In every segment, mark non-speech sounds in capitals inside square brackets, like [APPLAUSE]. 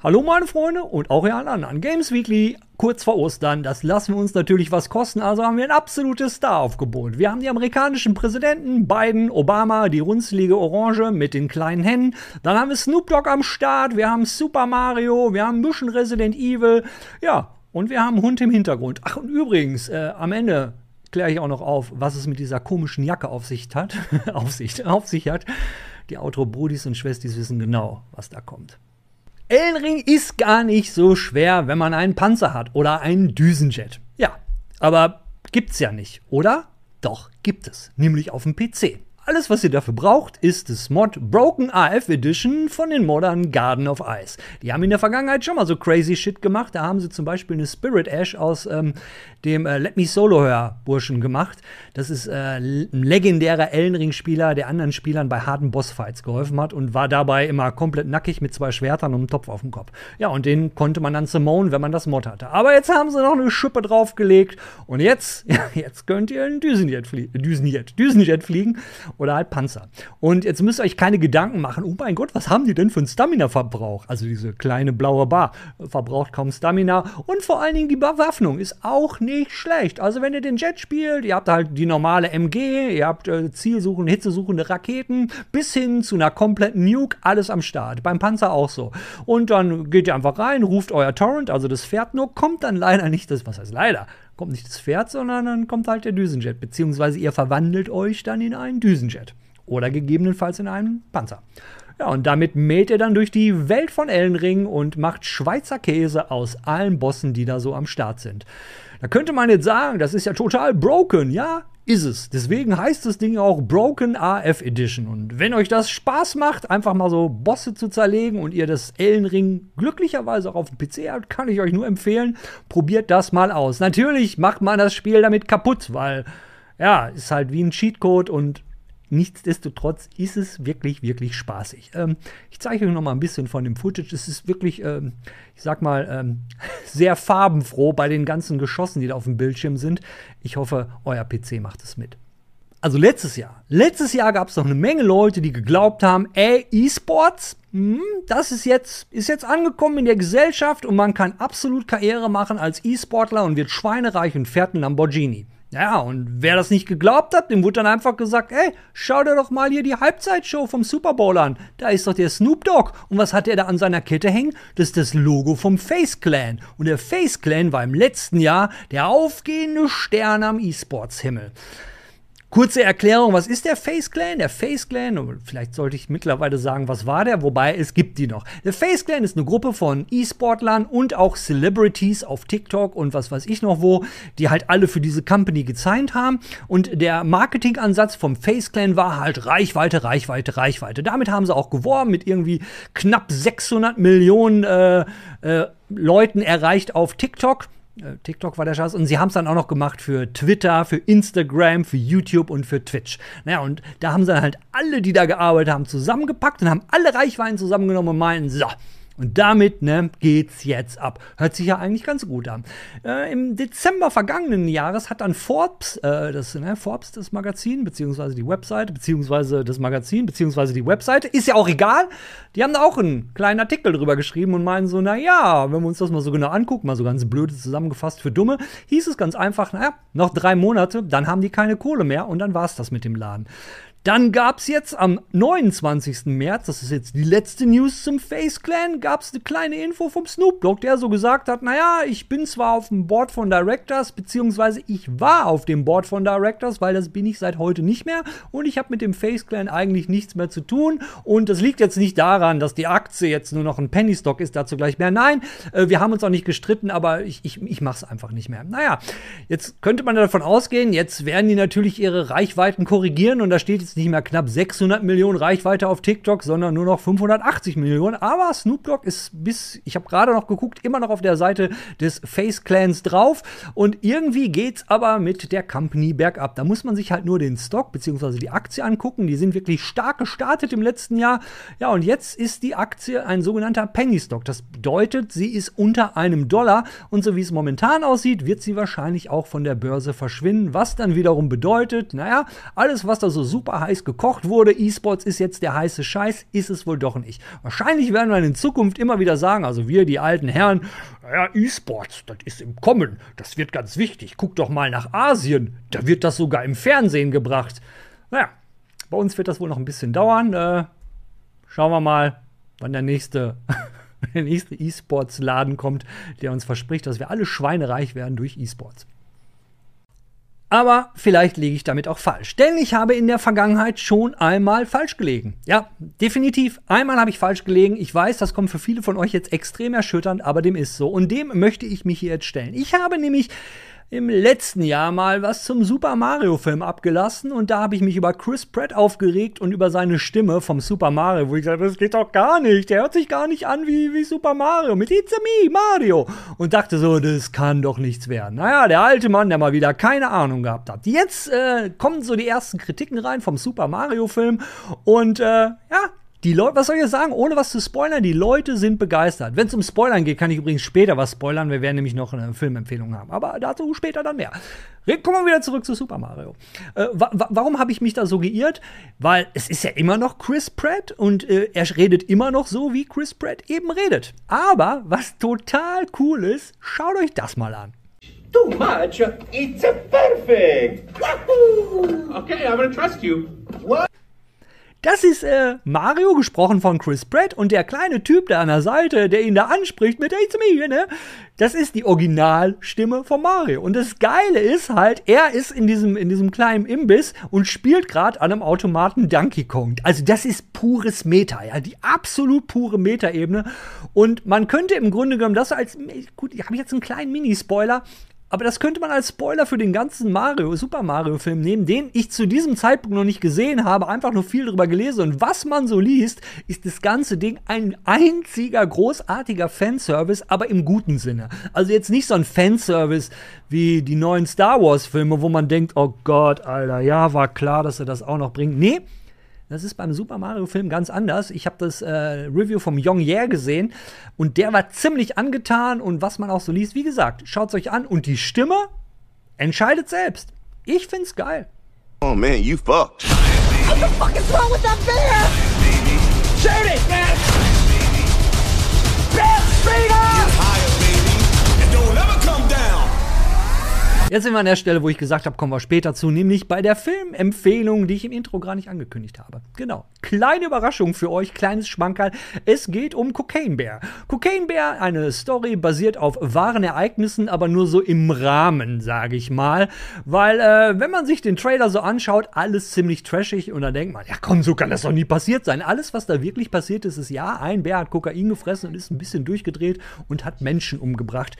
Hallo meine Freunde und auch ihr anderen. Games Weekly kurz vor Ostern. Das lassen wir uns natürlich was kosten, also haben wir ein absolutes Star-Aufgebot. Wir haben die amerikanischen Präsidenten, Biden, Obama, die runzlige Orange mit den kleinen Händen. Dann haben wir Snoop Dogg am Start, wir haben Super Mario, wir haben bisschen Resident Evil. Ja, und wir haben Hund im Hintergrund. Ach, und übrigens, äh, am Ende kläre ich auch noch auf, was es mit dieser komischen Jacke auf sich hat. [LAUGHS] auf, sich, auf sich hat. Die Outro-Brudis und Schwestis wissen genau, was da kommt. Ellenring ist gar nicht so schwer, wenn man einen Panzer hat oder einen Düsenjet. Ja, aber gibt's ja nicht, oder? Doch, gibt es, nämlich auf dem PC. Alles, was ihr dafür braucht, ist das Mod Broken AF Edition von den Modern Garden of Ice. Die haben in der Vergangenheit schon mal so crazy Shit gemacht. Da haben sie zum Beispiel eine Spirit Ash aus ähm, dem äh, Let Me Solo Hör Burschen gemacht. Das ist äh, ein legendärer Ellenring-Spieler, der anderen Spielern bei harten Bossfights geholfen hat und war dabei immer komplett nackig mit zwei Schwertern und einem Topf auf dem Kopf. Ja, und den konnte man dann summonen, wenn man das Mod hatte. Aber jetzt haben sie noch eine Schippe draufgelegt und jetzt, [LAUGHS] ja, jetzt könnt ihr einen Düsenjet, flie Düsenjet, Düsenjet fliegen oder halt Panzer. Und jetzt müsst ihr euch keine Gedanken machen, oh mein Gott, was haben die denn für einen Stamina-Verbrauch? Also diese kleine blaue Bar verbraucht kaum Stamina und vor allen Dingen die Bewaffnung ist auch nicht schlecht. Also wenn ihr den Jet spielt, ihr habt halt die normale MG, ihr habt äh, zielsuchende, hitzesuchende Raketen bis hin zu einer kompletten Nuke, alles am Start. Beim Panzer auch so. Und dann geht ihr einfach rein, ruft euer Torrent, also das Pferd nur, kommt dann leider nicht das, was heißt leider, kommt nicht das Pferd, sondern dann kommt halt der Düsenjet, beziehungsweise ihr verwandelt euch dann in einen Düsenjet oder gegebenenfalls in einen Panzer. Ja, und damit mäht er dann durch die Welt von Ellenring und macht Schweizer Käse aus allen Bossen, die da so am Start sind. Da könnte man jetzt sagen, das ist ja total broken. Ja, ist es. Deswegen heißt das Ding auch Broken AF Edition. Und wenn euch das Spaß macht, einfach mal so Bosse zu zerlegen und ihr das Ellenring glücklicherweise auch auf dem PC habt, kann ich euch nur empfehlen, probiert das mal aus. Natürlich macht man das Spiel damit kaputt, weil ja, ist halt wie ein Cheatcode und Nichtsdestotrotz ist es wirklich, wirklich spaßig. Ähm, ich zeige euch noch mal ein bisschen von dem Footage. Es ist wirklich, ähm, ich sag mal, ähm, [LAUGHS] sehr farbenfroh bei den ganzen Geschossen, die da auf dem Bildschirm sind. Ich hoffe, euer PC macht es mit. Also letztes Jahr. Letztes Jahr gab es noch eine Menge Leute, die geglaubt haben, ey, E-Sports, hm, das ist jetzt, ist jetzt angekommen in der Gesellschaft und man kann absolut Karriere machen als E-Sportler und wird schweinereich und fährt einen Lamborghini. Ja, und wer das nicht geglaubt hat, dem wurde dann einfach gesagt, ey, schau dir doch mal hier die Halbzeitshow vom Super Bowl an. Da ist doch der Snoop Dogg. Und was hat er da an seiner Kette hängen? Das ist das Logo vom Face Clan. Und der Face Clan war im letzten Jahr der aufgehende Stern am E-Sports-Himmel. Kurze Erklärung, was ist der Face Clan? Der Face Clan, vielleicht sollte ich mittlerweile sagen, was war der, wobei es gibt die noch. Der Face Clan ist eine Gruppe von E-Sportlern und auch Celebrities auf TikTok und was weiß ich noch wo, die halt alle für diese Company gezeigt haben. Und der Marketingansatz vom Face Clan war halt Reichweite, Reichweite, Reichweite. Damit haben sie auch geworben mit irgendwie knapp 600 Millionen äh, äh, Leuten erreicht auf TikTok. Äh, TikTok war der Schatz. Und sie haben es dann auch noch gemacht für Twitter, für Instagram, für YouTube und für Twitch. Naja, und da haben sie dann halt alle, die da gearbeitet haben, zusammengepackt und haben alle Reichweiten zusammengenommen und meinen, so, und damit ne, geht's jetzt ab. Hört sich ja eigentlich ganz gut an. Äh, Im Dezember vergangenen Jahres hat dann Forbes, äh, das, ne, Forbes, das Magazin, beziehungsweise die Webseite, beziehungsweise das Magazin, beziehungsweise die Webseite, ist ja auch egal. Die haben da auch einen kleinen Artikel drüber geschrieben und meinen so, naja, wenn wir uns das mal so genau angucken, mal so ganz blöde zusammengefasst für Dumme, hieß es ganz einfach, naja, noch drei Monate, dann haben die keine Kohle mehr und dann war's das mit dem Laden. Dann gab es jetzt am 29. März, das ist jetzt die letzte News zum Face Clan, gab es eine kleine Info vom Snoop Dogg, der so gesagt hat, naja, ich bin zwar auf dem Board von Directors, beziehungsweise ich war auf dem Board von Directors, weil das bin ich seit heute nicht mehr und ich habe mit dem Face Clan eigentlich nichts mehr zu tun und das liegt jetzt nicht daran, dass die Aktie jetzt nur noch ein Penny Stock ist, dazu gleich mehr. Nein, äh, wir haben uns auch nicht gestritten, aber ich, ich, ich mache es einfach nicht mehr. Naja, jetzt könnte man davon ausgehen, jetzt werden die natürlich ihre Reichweiten korrigieren und da steht jetzt nicht mehr knapp 600 Millionen Reichweite auf TikTok, sondern nur noch 580 Millionen. Aber Snoop Dogg ist bis, ich habe gerade noch geguckt, immer noch auf der Seite des Face Clans drauf. Und irgendwie geht's aber mit der Company bergab. Da muss man sich halt nur den Stock bzw. die Aktie angucken. Die sind wirklich stark gestartet im letzten Jahr. Ja, und jetzt ist die Aktie ein sogenannter Penny Stock. Das bedeutet, sie ist unter einem Dollar. Und so wie es momentan aussieht, wird sie wahrscheinlich auch von der Börse verschwinden. Was dann wiederum bedeutet, naja, alles, was da so super heiß gekocht wurde. E-Sports ist jetzt der heiße Scheiß, ist es wohl doch nicht. Wahrscheinlich werden wir in Zukunft immer wieder sagen, also wir, die alten Herren, ja, E-Sports, das ist im Kommen, das wird ganz wichtig. Guck doch mal nach Asien, da wird das sogar im Fernsehen gebracht. Naja, bei uns wird das wohl noch ein bisschen dauern. Äh, schauen wir mal, wann der nächste [LAUGHS] der nächste E-Sports-Laden kommt, der uns verspricht, dass wir alle schweinereich werden durch E-Sports. Aber vielleicht liege ich damit auch falsch. Denn ich habe in der Vergangenheit schon einmal falsch gelegen. Ja, definitiv. Einmal habe ich falsch gelegen. Ich weiß, das kommt für viele von euch jetzt extrem erschütternd, aber dem ist so. Und dem möchte ich mich hier jetzt stellen. Ich habe nämlich im letzten Jahr mal was zum Super Mario Film abgelassen und da habe ich mich über Chris Pratt aufgeregt und über seine Stimme vom Super Mario, wo ich gesagt das geht doch gar nicht, der hört sich gar nicht an wie, wie Super Mario mit It's a me, Mario und dachte so, das kann doch nichts werden. Naja, der alte Mann, der mal wieder keine Ahnung gehabt hat. Jetzt äh, kommen so die ersten Kritiken rein vom Super Mario Film und äh, ja, die Leute, was soll ich sagen, ohne was zu spoilern, die Leute sind begeistert. Wenn es um Spoilern geht, kann ich übrigens später was spoilern. Wir werden nämlich noch eine Filmempfehlung haben. Aber dazu später dann mehr. Kommen wir wieder zurück zu Super Mario. Äh, wa warum habe ich mich da so geirrt? Weil es ist ja immer noch Chris Pratt und äh, er redet immer noch so, wie Chris Pratt eben redet. Aber was total cool ist, schaut euch das mal an. Too much. It's a perfect. Okay, I'm gonna trust you. What? Das ist äh, Mario, gesprochen von Chris Pratt, und der kleine Typ da an der Seite, der ihn da anspricht mit It's me, ne? Das ist die Originalstimme von Mario. Und das Geile ist halt, er ist in diesem, in diesem kleinen Imbiss und spielt gerade an einem Automaten Donkey Kong. Also das ist pures Meta, ja, die absolut pure Meta-Ebene. Und man könnte im Grunde genommen das als, gut, ich habe jetzt einen kleinen Mini-Spoiler, aber das könnte man als Spoiler für den ganzen Mario, Super Mario Film nehmen, den ich zu diesem Zeitpunkt noch nicht gesehen habe, einfach nur viel drüber gelesen. Und was man so liest, ist das ganze Ding ein einziger großartiger Fanservice, aber im guten Sinne. Also jetzt nicht so ein Fanservice wie die neuen Star Wars Filme, wo man denkt, oh Gott, Alter, ja, war klar, dass er das auch noch bringt. Nee, das ist beim Super Mario Film ganz anders. Ich habe das äh, Review vom Young Year gesehen und der war ziemlich angetan und was man auch so liest, wie gesagt, schaut's euch an und die Stimme entscheidet selbst. Ich find's geil. Oh man, you fucked. What the fuck is wrong with that bear? Shoot it, man! Bear, Jetzt sind wir an der Stelle, wo ich gesagt habe, kommen wir später zu, nämlich bei der Filmempfehlung, die ich im Intro gar nicht angekündigt habe. Genau. Kleine Überraschung für euch, kleines Schmankerl. Es geht um Cocaine Bear. Cocaine Bear, eine Story basiert auf wahren Ereignissen, aber nur so im Rahmen, sage ich mal. Weil, äh, wenn man sich den Trailer so anschaut, alles ziemlich trashig und dann denkt man, ja komm, so kann das doch nie passiert sein. Alles, was da wirklich passiert ist, ist ja, ein Bär hat Kokain gefressen und ist ein bisschen durchgedreht und hat Menschen umgebracht.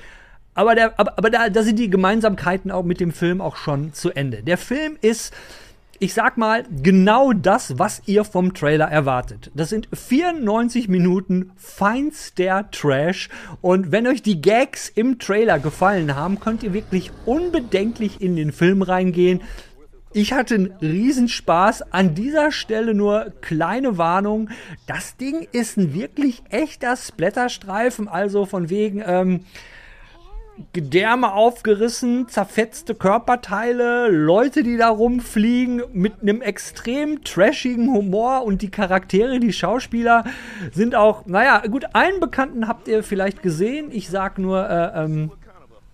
Aber, der, aber, aber da, da sind die Gemeinsamkeiten auch mit dem Film auch schon zu Ende. Der Film ist ich sag mal, genau das, was ihr vom Trailer erwartet. Das sind 94 Minuten feinster Trash. Und wenn euch die Gags im Trailer gefallen haben, könnt ihr wirklich unbedenklich in den Film reingehen. Ich hatte einen Riesenspaß. An dieser Stelle nur kleine Warnung. Das Ding ist ein wirklich echter Splatterstreifen. Also von wegen, ähm, Gedärme aufgerissen, zerfetzte Körperteile, Leute, die da rumfliegen, mit einem extrem trashigen Humor und die Charaktere, die Schauspieler sind auch, naja, gut, einen Bekannten habt ihr vielleicht gesehen. Ich sag nur, äh, ähm,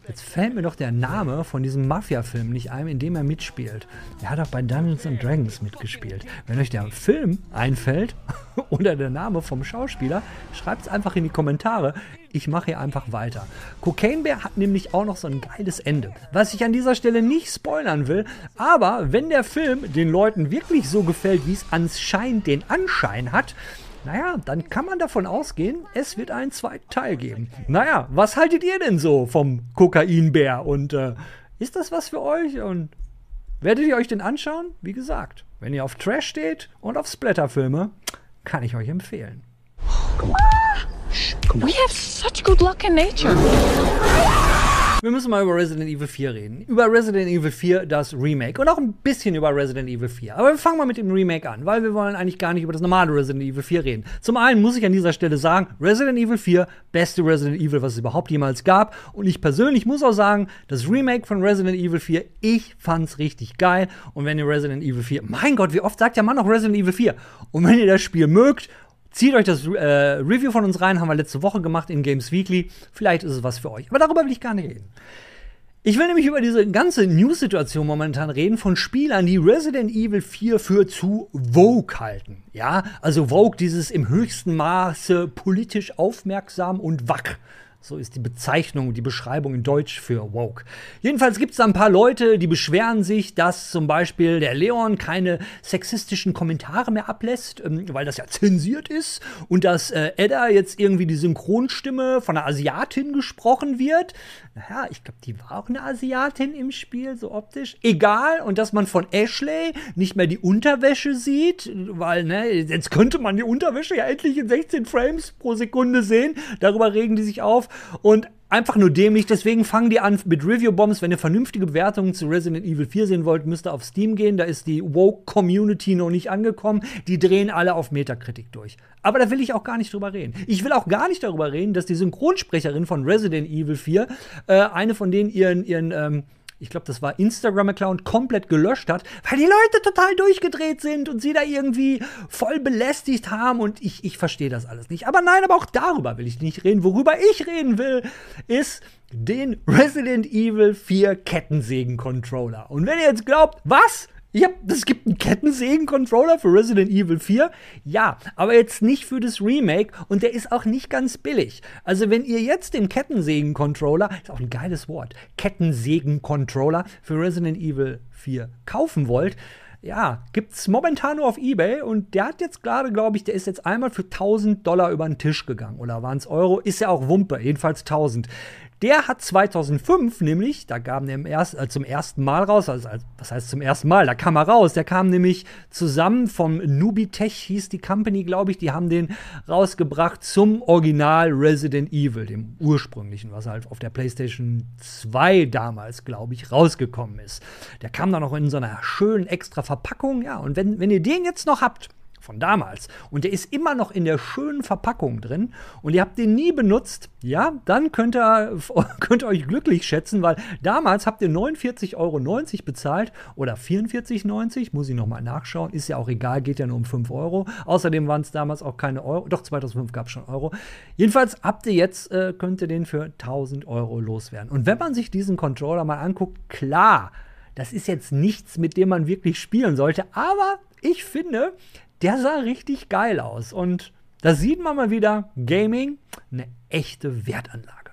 Jetzt fällt mir doch der Name von diesem Mafia-Film nicht ein, in dem er mitspielt. Er hat auch bei Dungeons and Dragons mitgespielt. Wenn euch der Film einfällt [LAUGHS] oder der Name vom Schauspieler, schreibt es einfach in die Kommentare. Ich mache hier einfach weiter. Cocaine Bear hat nämlich auch noch so ein geiles Ende, was ich an dieser Stelle nicht spoilern will. Aber wenn der Film den Leuten wirklich so gefällt, wie es anscheinend den Anschein hat, naja, dann kann man davon ausgehen, es wird einen zweiten Teil geben. Naja, was haltet ihr denn so vom Kokainbär? Und äh, ist das was für euch? Und werdet ihr euch den anschauen? Wie gesagt, wenn ihr auf Trash steht und auf Splatterfilme, kann ich euch empfehlen. We have such good luck in nature. Wir müssen mal über Resident Evil 4 reden. Über Resident Evil 4, das Remake. Und auch ein bisschen über Resident Evil 4. Aber wir fangen mal mit dem Remake an, weil wir wollen eigentlich gar nicht über das normale Resident Evil 4 reden. Zum einen muss ich an dieser Stelle sagen, Resident Evil 4, beste Resident Evil, was es überhaupt jemals gab. Und ich persönlich muss auch sagen, das Remake von Resident Evil 4, ich fand's richtig geil. Und wenn ihr Resident Evil 4, mein Gott, wie oft sagt der Mann noch Resident Evil 4? Und wenn ihr das Spiel mögt Zieht euch das äh, Review von uns rein, haben wir letzte Woche gemacht in Games Weekly. Vielleicht ist es was für euch. Aber darüber will ich gar nicht reden. Ich will nämlich über diese ganze News-Situation momentan reden von Spielern, die Resident Evil 4 für zu Vogue halten. Ja, also Vogue, dieses im höchsten Maße politisch aufmerksam und wack. So ist die Bezeichnung, die Beschreibung in Deutsch für woke. Jedenfalls gibt es da ein paar Leute, die beschweren sich, dass zum Beispiel der Leon keine sexistischen Kommentare mehr ablässt, ähm, weil das ja zensiert ist und dass äh, Edda jetzt irgendwie die Synchronstimme von einer Asiatin gesprochen wird. Naja, ich glaube, die war auch eine Asiatin im Spiel, so optisch. Egal. Und dass man von Ashley nicht mehr die Unterwäsche sieht, weil, ne, jetzt könnte man die Unterwäsche ja endlich in 16 Frames pro Sekunde sehen. Darüber regen die sich auf. Und einfach nur dämlich. Deswegen fangen die an mit Review-Bombs. Wenn ihr vernünftige Bewertungen zu Resident Evil 4 sehen wollt, müsst ihr auf Steam gehen. Da ist die Woke-Community noch nicht angekommen. Die drehen alle auf Metakritik durch. Aber da will ich auch gar nicht drüber reden. Ich will auch gar nicht darüber reden, dass die Synchronsprecherin von Resident Evil 4, äh, eine von denen ihren, ihren ähm, ich glaube, das war Instagram-Account, komplett gelöscht hat, weil die Leute total durchgedreht sind und sie da irgendwie voll belästigt haben und ich, ich verstehe das alles nicht. Aber nein, aber auch darüber will ich nicht reden. Worüber ich reden will, ist den Resident Evil 4 Kettensägen-Controller. Und wenn ihr jetzt glaubt, was? Ja, es gibt einen Kettensägen-Controller für Resident Evil 4. Ja, aber jetzt nicht für das Remake und der ist auch nicht ganz billig. Also, wenn ihr jetzt den Kettensägen-Controller, ist auch ein geiles Wort, Kettensägen-Controller für Resident Evil 4 kaufen wollt, ja, gibt's momentan nur auf Ebay und der hat jetzt gerade, glaube ich, der ist jetzt einmal für 1000 Dollar über den Tisch gegangen. Oder waren es Euro? Ist ja auch Wumpe, jedenfalls 1000. Der hat 2005 nämlich, da kam der erst, äh, zum ersten Mal raus, also, also was heißt zum ersten Mal, da kam er raus, der kam nämlich zusammen vom Nubitech, hieß die Company, glaube ich, die haben den rausgebracht zum Original Resident Evil, dem ursprünglichen, was halt auf der PlayStation 2 damals, glaube ich, rausgekommen ist. Der kam dann noch in so einer schönen extra Verpackung, ja, und wenn, wenn ihr den jetzt noch habt, von damals. Und der ist immer noch in der schönen Verpackung drin und ihr habt den nie benutzt, ja, dann könnt ihr, [LAUGHS] könnt ihr euch glücklich schätzen, weil damals habt ihr 49,90 Euro bezahlt oder 44,90, muss ich nochmal nachschauen, ist ja auch egal, geht ja nur um 5 Euro. Außerdem waren es damals auch keine Euro, doch 2005 gab es schon Euro. Jedenfalls habt ihr jetzt, äh, könnt ihr den für 1000 Euro loswerden. Und wenn man sich diesen Controller mal anguckt, klar, das ist jetzt nichts, mit dem man wirklich spielen sollte, aber ich finde, der sah richtig geil aus. Und da sieht man mal wieder, Gaming, eine echte Wertanlage.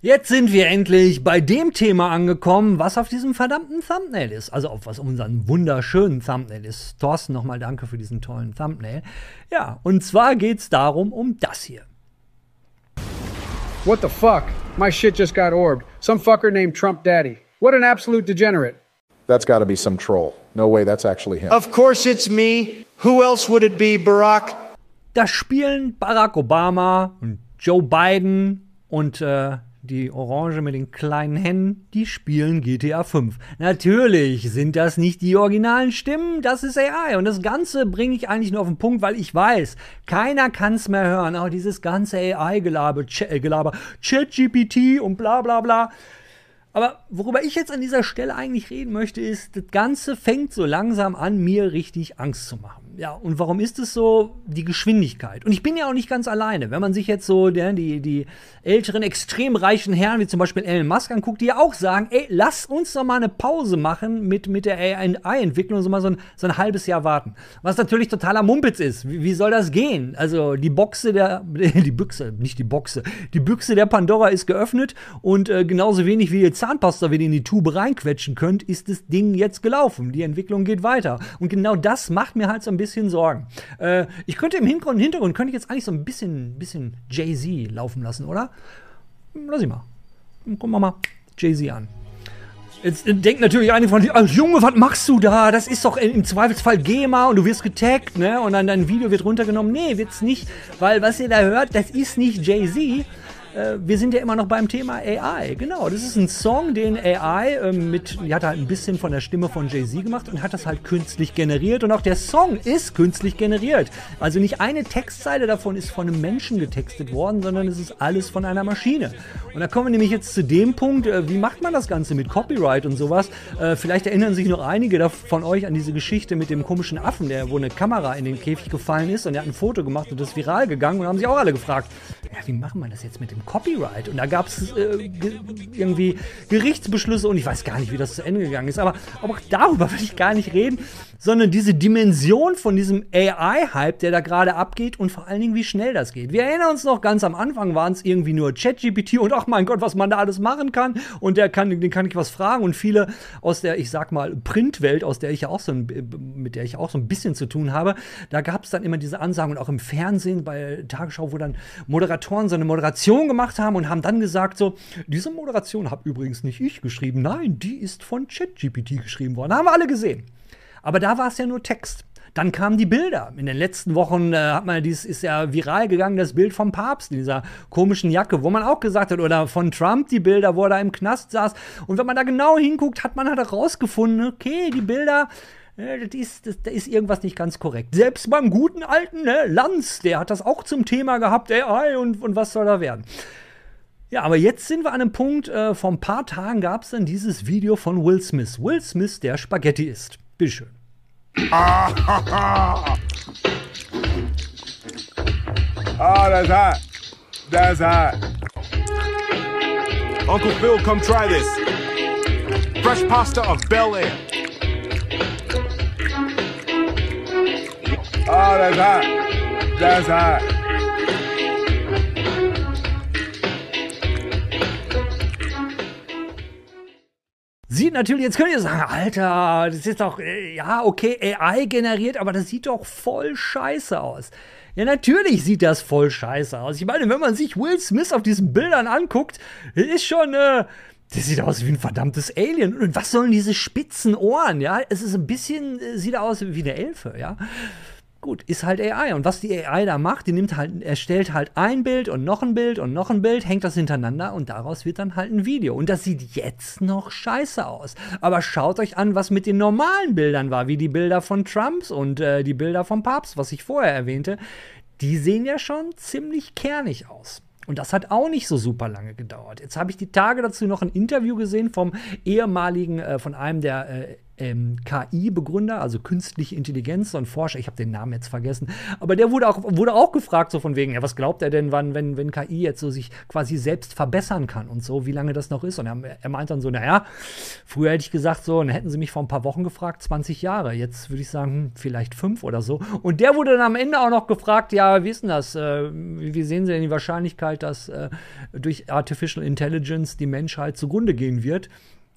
Jetzt sind wir endlich bei dem Thema angekommen, was auf diesem verdammten Thumbnail ist. Also auf was unseren wunderschönen Thumbnail ist. Thorsten, nochmal danke für diesen tollen Thumbnail. Ja, und zwar geht es darum, um das hier. What the fuck? My shit just got orbed. Some fucker named Trump Daddy. What an absolute degenerate. That's got to be some troll. No way, that's actually him. Of course it's me. Who else would it be, Barack? Da spielen Barack Obama und Joe Biden und äh, die Orange mit den kleinen Händen, die spielen GTA 5. Natürlich sind das nicht die originalen Stimmen, das ist AI. Und das Ganze bringe ich eigentlich nur auf den Punkt, weil ich weiß, keiner kann es mehr hören. Auch dieses ganze AI-Gelaber, äh, ChatGPT und bla bla bla. Aber worüber ich jetzt an dieser Stelle eigentlich reden möchte, ist, das Ganze fängt so langsam an, mir richtig Angst zu machen. Ja, und warum ist es so? Die Geschwindigkeit. Und ich bin ja auch nicht ganz alleine. Wenn man sich jetzt so ja, die, die älteren, extrem reichen Herren, wie zum Beispiel Elon Musk anguckt, die ja auch sagen, ey, lass uns doch mal eine Pause machen mit, mit der AI-Entwicklung und so mal so ein, so ein halbes Jahr warten. Was natürlich totaler Mumpitz ist. Wie, wie soll das gehen? Also die Boxe der, [LAUGHS] die Büchse, nicht die Boxe, die Büchse der Pandora ist geöffnet und äh, genauso wenig wie ihr Zahnpasta, ihr in die Tube reinquetschen könnt, ist das Ding jetzt gelaufen. Die Entwicklung geht weiter. Und genau das macht mir halt so ein bisschen bisschen Sorgen. Äh, ich könnte im Hintergrund, Hintergrund könnte ich jetzt eigentlich so ein bisschen, bisschen Jay-Z laufen lassen, oder? Lass ich mal. Gucken wir mal Jay-Z an. Jetzt denkt natürlich einige von euch, Junge, was machst du da? Das ist doch im Zweifelsfall GEMA und du wirst getaggt, ne? Und dann dein Video wird runtergenommen. Nee, wird's nicht, weil was ihr da hört, das ist nicht Jay-Z, äh, wir sind ja immer noch beim Thema AI. Genau, das ist ein Song, den AI äh, mit, die hat halt ein bisschen von der Stimme von Jay-Z gemacht und hat das halt künstlich generiert. Und auch der Song ist künstlich generiert. Also nicht eine Textzeile davon ist von einem Menschen getextet worden, sondern es ist alles von einer Maschine. Und da kommen wir nämlich jetzt zu dem Punkt, äh, wie macht man das Ganze mit Copyright und sowas? Äh, vielleicht erinnern sich noch einige von euch an diese Geschichte mit dem komischen Affen, der, wo eine Kamera in den Käfig gefallen ist und der hat ein Foto gemacht und das ist viral gegangen und haben sich auch alle gefragt, ja, wie machen wir das jetzt mit dem Copyright? Und da gab es äh, ge irgendwie Gerichtsbeschlüsse und ich weiß gar nicht, wie das zu Ende gegangen ist. Aber, aber auch darüber [LAUGHS] will ich gar nicht reden, sondern diese Dimension von diesem AI-Hype, der da gerade abgeht und vor allen Dingen, wie schnell das geht. Wir erinnern uns noch, ganz am Anfang waren es irgendwie nur ChatGPT und ach mein Gott, was man da alles machen kann und der kann, den kann ich was fragen und viele aus der, ich sag mal, Printwelt, aus der ich auch so ein, mit der ich auch so ein bisschen zu tun habe, da gab es dann immer diese Ansagen und auch im Fernsehen bei Tagesschau, wo dann Moderatoren so eine Moderation gemacht haben und haben dann gesagt so, diese Moderation habe übrigens nicht ich geschrieben, nein, die ist von ChatGPT geschrieben worden. Haben wir alle gesehen. Aber da war es ja nur Text. Dann kamen die Bilder. In den letzten Wochen äh, hat man dies ist ja viral gegangen, das Bild vom Papst in dieser komischen Jacke, wo man auch gesagt hat, oder von Trump die Bilder, wo er da im Knast saß. Und wenn man da genau hinguckt, hat man halt herausgefunden, okay, die Bilder, das ist, das, da ist irgendwas nicht ganz korrekt. Selbst beim guten alten ne, Lanz, der hat das auch zum Thema gehabt, AI und, und was soll da werden. Ja, aber jetzt sind wir an einem Punkt, äh, vor ein paar Tagen gab es dann dieses Video von Will Smith. Will Smith, der Spaghetti isst. Bitteschön. [LAUGHS] Ah, that's hot. That's hot. Uncle Phil, come try this. Fresh pasta of Bel Air. Oh, that's hot. That's hot. Sieht natürlich, jetzt könnt ihr sagen, Alter, das ist doch, äh, ja, okay, AI generiert, aber das sieht doch voll scheiße aus. Ja, natürlich sieht das voll scheiße aus. Ich meine, wenn man sich Will Smith auf diesen Bildern anguckt, ist schon, äh, das sieht aus wie ein verdammtes Alien. Und was sollen diese spitzen Ohren, ja? Es ist ein bisschen, äh, sieht aus wie eine Elfe, ja? Gut, ist halt AI. Und was die AI da macht, die nimmt halt, erstellt halt ein Bild und noch ein Bild und noch ein Bild, hängt das hintereinander und daraus wird dann halt ein Video. Und das sieht jetzt noch scheiße aus. Aber schaut euch an, was mit den normalen Bildern war, wie die Bilder von Trumps und äh, die Bilder vom Papst, was ich vorher erwähnte. Die sehen ja schon ziemlich kernig aus. Und das hat auch nicht so super lange gedauert. Jetzt habe ich die Tage dazu noch ein Interview gesehen vom ehemaligen, äh, von einem der äh, ähm, KI-Begründer, also künstliche Intelligenz, so ein Forscher, ich habe den Namen jetzt vergessen, aber der wurde auch, wurde auch gefragt, so von wegen, ja, was glaubt er denn, wann, wenn, wenn KI jetzt so sich quasi selbst verbessern kann und so, wie lange das noch ist? Und er, er meint dann so, naja, früher hätte ich gesagt, so, dann hätten sie mich vor ein paar Wochen gefragt, 20 Jahre. Jetzt würde ich sagen, hm, vielleicht fünf oder so. Und der wurde dann am Ende auch noch gefragt, ja, wie ist denn das? Äh, wie sehen Sie denn die Wahrscheinlichkeit, dass äh, durch Artificial Intelligence die Menschheit zugrunde gehen wird?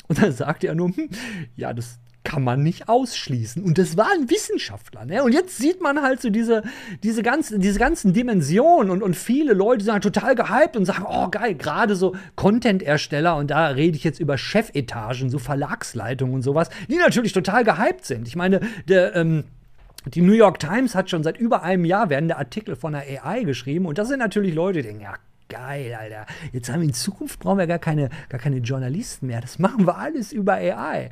Und dann sagt er nur, hm, ja, das, kann man nicht ausschließen. Und das war ein Wissenschaftler. Ne? Und jetzt sieht man halt so diese, diese, ganzen, diese ganzen Dimensionen und, und viele Leute sind halt total gehypt und sagen, oh geil, gerade so Content-Ersteller und da rede ich jetzt über Chefetagen, so Verlagsleitungen und sowas, die natürlich total gehypt sind. Ich meine, der, ähm, die New York Times hat schon seit über einem Jahr werden der Artikel von der AI geschrieben und das sind natürlich Leute, die denken, ja geil, Alter. Jetzt haben wir in Zukunft brauchen wir gar keine, gar keine Journalisten mehr. Das machen wir alles über AI.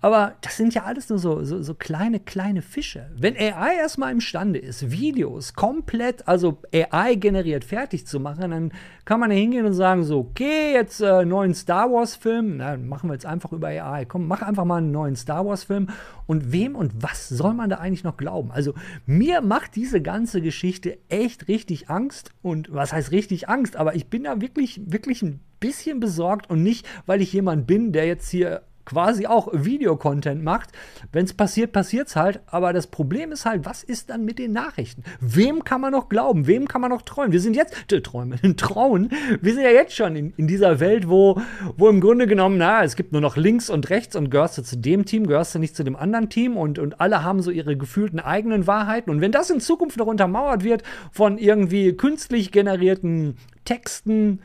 Aber das sind ja alles nur so, so, so kleine, kleine Fische. Wenn AI erstmal imstande ist, Videos komplett, also AI generiert fertig zu machen, dann kann man da hingehen und sagen, so, okay, jetzt äh, neuen Star Wars-Film, dann machen wir jetzt einfach über AI. Komm, mach einfach mal einen neuen Star Wars-Film. Und wem und was soll man da eigentlich noch glauben? Also, mir macht diese ganze Geschichte echt richtig Angst. Und was heißt richtig Angst? Aber ich bin da wirklich, wirklich ein bisschen besorgt und nicht, weil ich jemand bin, der jetzt hier quasi auch Videocontent macht. Wenn es passiert, passiert es halt. Aber das Problem ist halt, was ist dann mit den Nachrichten? Wem kann man noch glauben? Wem kann man noch träumen? Wir sind jetzt, äh, träumen, [LAUGHS] trauen. Wir sind ja jetzt schon in, in dieser Welt, wo, wo im Grunde genommen, na, es gibt nur noch links und rechts und gehörst du zu dem Team, gehörst du nicht zu dem anderen Team und, und alle haben so ihre gefühlten eigenen Wahrheiten. Und wenn das in Zukunft noch untermauert wird von irgendwie künstlich generierten Texten,